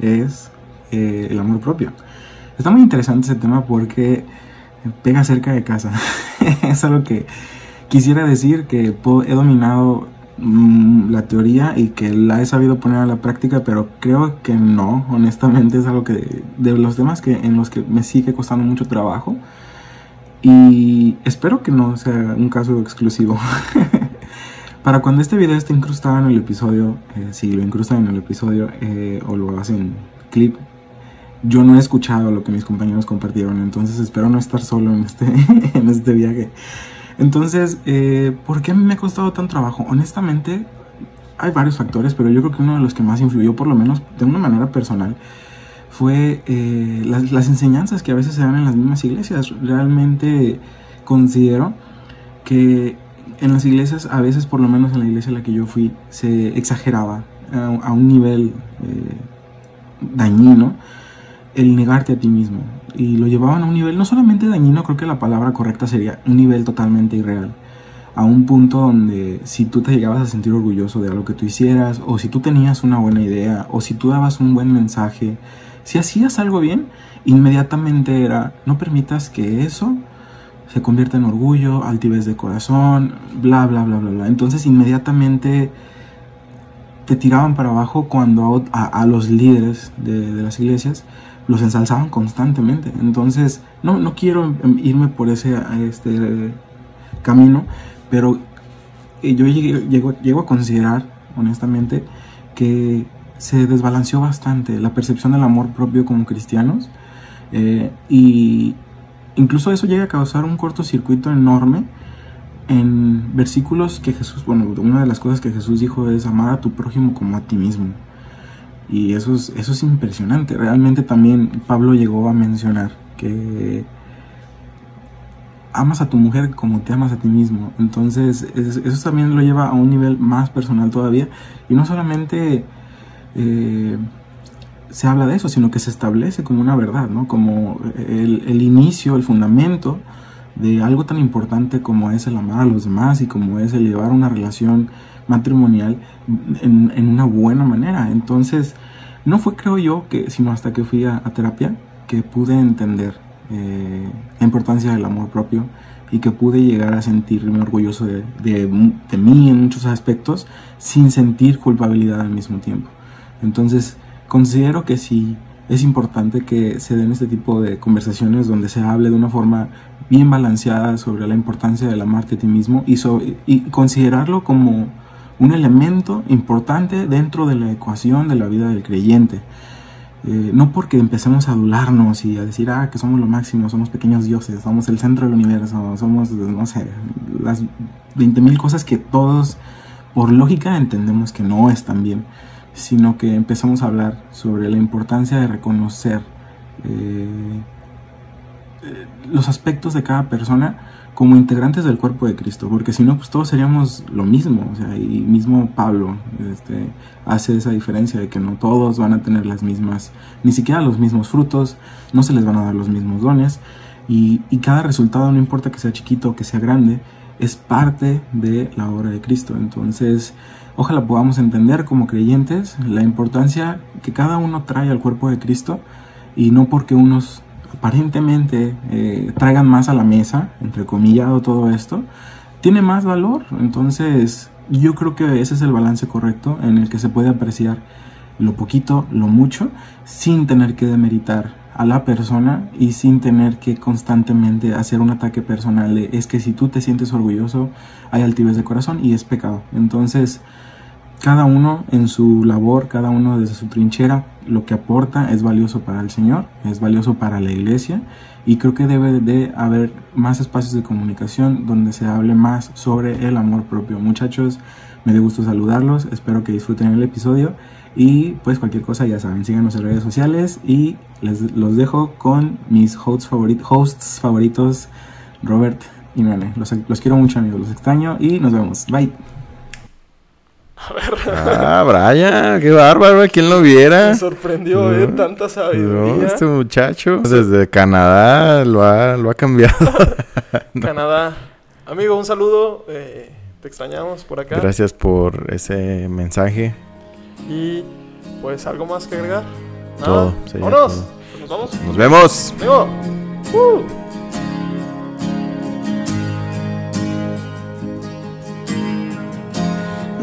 es eh, el amor propio. Está muy interesante ese tema porque pega cerca de casa. (laughs) es algo que quisiera decir que he dominado mm, la teoría y que la he sabido poner a la práctica, pero creo que no, honestamente es algo que de los temas que en los que me sigue costando mucho trabajo y espero que no sea un caso exclusivo. (laughs) Para cuando este video esté incrustado en el episodio, eh, si lo incrustan en el episodio eh, o lo hacen clip, yo no he escuchado lo que mis compañeros compartieron, entonces espero no estar solo en este, (laughs) en este viaje. Entonces, eh, ¿por qué me ha costado tanto trabajo? Honestamente, hay varios factores, pero yo creo que uno de los que más influyó, por lo menos de una manera personal, fue eh, las, las, enseñanzas que a veces se dan en las mismas iglesias. Realmente considero que en las iglesias, a veces por lo menos en la iglesia a la que yo fui, se exageraba a, un nivel eh, dañino el negarte a ti mismo. Y lo llevaban a un nivel no solamente dañino, creo que la palabra correcta sería un nivel totalmente irreal. A un punto donde si tú te llegabas a sentir orgulloso de algo que tú hicieras, o si tú tenías una buena idea, o si tú dabas un buen mensaje, si hacías algo bien, inmediatamente era, no permitas que eso se convierta en orgullo, altivez de corazón, bla, bla, bla, bla, bla. Entonces inmediatamente te tiraban para abajo cuando a, los líderes de, las iglesias los ensalzaban constantemente. Entonces, no, no quiero irme por ese este, camino, pero yo llego, llego a considerar, honestamente, que se desbalanceó bastante la percepción del amor propio como cristianos eh, y incluso eso llega a causar un cortocircuito enorme en versículos que Jesús, bueno, una de las cosas que Jesús dijo es amar a tu prójimo como a ti mismo. Y eso es, eso es impresionante. Realmente también Pablo llegó a mencionar que amas a tu mujer como te amas a ti mismo. Entonces eso también lo lleva a un nivel más personal todavía. Y no solamente eh, se habla de eso, sino que se establece como una verdad, ¿no? Como el, el, inicio, el fundamento de algo tan importante como es el amar a los demás y como es el llevar una relación matrimonial en, en una buena manera. Entonces, no fue creo yo que, sino hasta que fui a, terapia, que pude entender eh, la importancia del amor propio y que pude llegar a sentirme orgulloso de, de, de, mí en muchos aspectos sin sentir culpabilidad al mismo tiempo. Entonces, considero que sí es importante que se den este tipo de conversaciones donde se hable de una forma bien balanceada sobre la importancia del amarte a ti mismo y, y considerarlo como un elemento importante dentro de la ecuación de la vida del creyente. Eh, no porque empecemos a adularnos y a decir, ah, que somos lo máximo, somos pequeños dioses, somos el centro del universo, somos, no sé, las 20.000 cosas que todos por lógica entendemos que no están bien, sino que empezamos a hablar sobre la importancia de reconocer eh, los aspectos de cada persona como integrantes del cuerpo de Cristo, porque si no, pues todos seríamos lo mismo, o sea, y mismo Pablo este, hace esa diferencia de que no todos van a tener las mismas, ni siquiera los mismos frutos, no se les van a dar los mismos dones, y, y cada resultado, no importa que sea chiquito o que sea grande, es parte de la obra de Cristo. Entonces, ojalá podamos entender como creyentes la importancia que cada uno trae al cuerpo de Cristo y no porque unos aparentemente eh, traigan más a la mesa, entre comillado todo esto, tiene más valor. Entonces, yo creo que ese es el balance correcto en el que se puede apreciar lo poquito, lo mucho, sin tener que demeritar a la persona y sin tener que constantemente hacer un ataque personal es que si tú te sientes orgulloso hay altivez de corazón y es pecado. Entonces, cada uno en su labor, cada uno desde su trinchera, lo que aporta es valioso para el Señor, es valioso para la iglesia y creo que debe de haber más espacios de comunicación donde se hable más sobre el amor propio. Muchachos, me dio gusto saludarlos, espero que disfruten el episodio y pues cualquier cosa ya saben, síganos en redes sociales y les los dejo con mis hosts, hosts favoritos, Robert y Mene. Los, los quiero mucho amigos, los extraño y nos vemos. Bye. (laughs) A ver. Ah, Brian, qué bárbaro, ¿quién lo viera? Me sorprendió, ¿eh? Tanta sabiduría. este muchacho desde Canadá lo ha, lo ha cambiado. (laughs) Canadá. Amigo, un saludo. Eh, te extrañamos por acá. Gracias por ese mensaje. Y pues algo más que agregar. Todo. Vámonos. Nos vamos. Nos vemos. Amigo. Uh.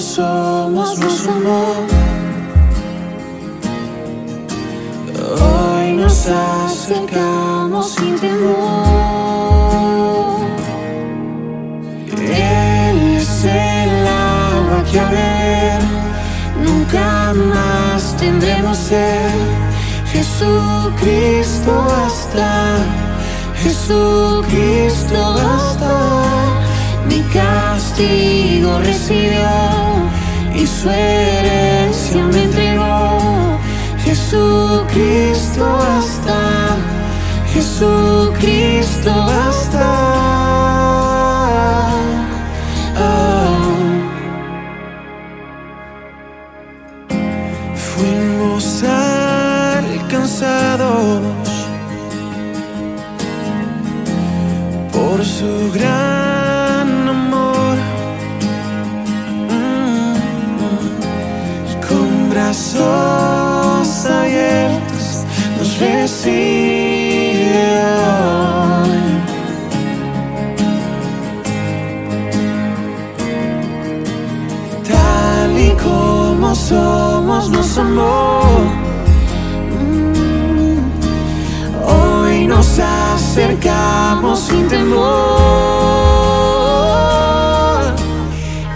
somos, nos amó. Hoy nos acercamos sin temor. Él es el agua que a beber nunca más tendremos sed. Jesucristo basta, Jesucristo basta. Mi castigo recibió y su herencia me entregó. Jesucristo basta, Jesucristo basta. Ah. Fuimos alcanzados por su gran brazos abiertos nos recibe hoy. Tal y como somos nos amó. Mm, Hoy nos acercamos sin temor.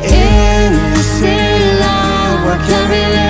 Es el agua que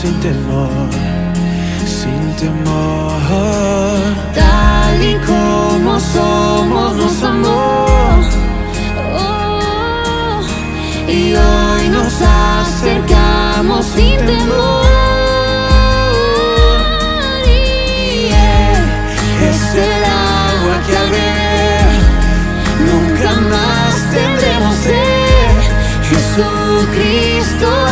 Sin temor, sin temor. Tal y como somos nos amó. Oh, y hoy nos acercamos sin temor. Y Él es el agua que al beber nunca más tendremos sed. Jesucristo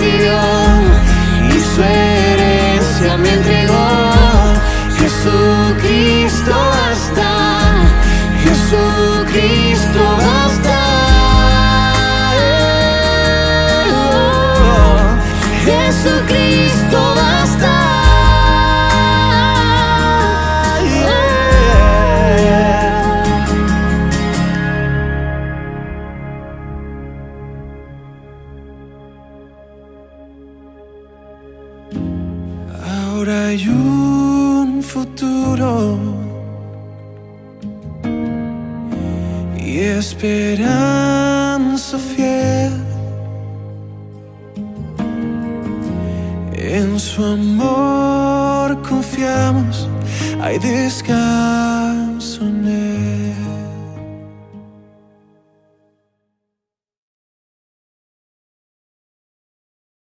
castigo recibió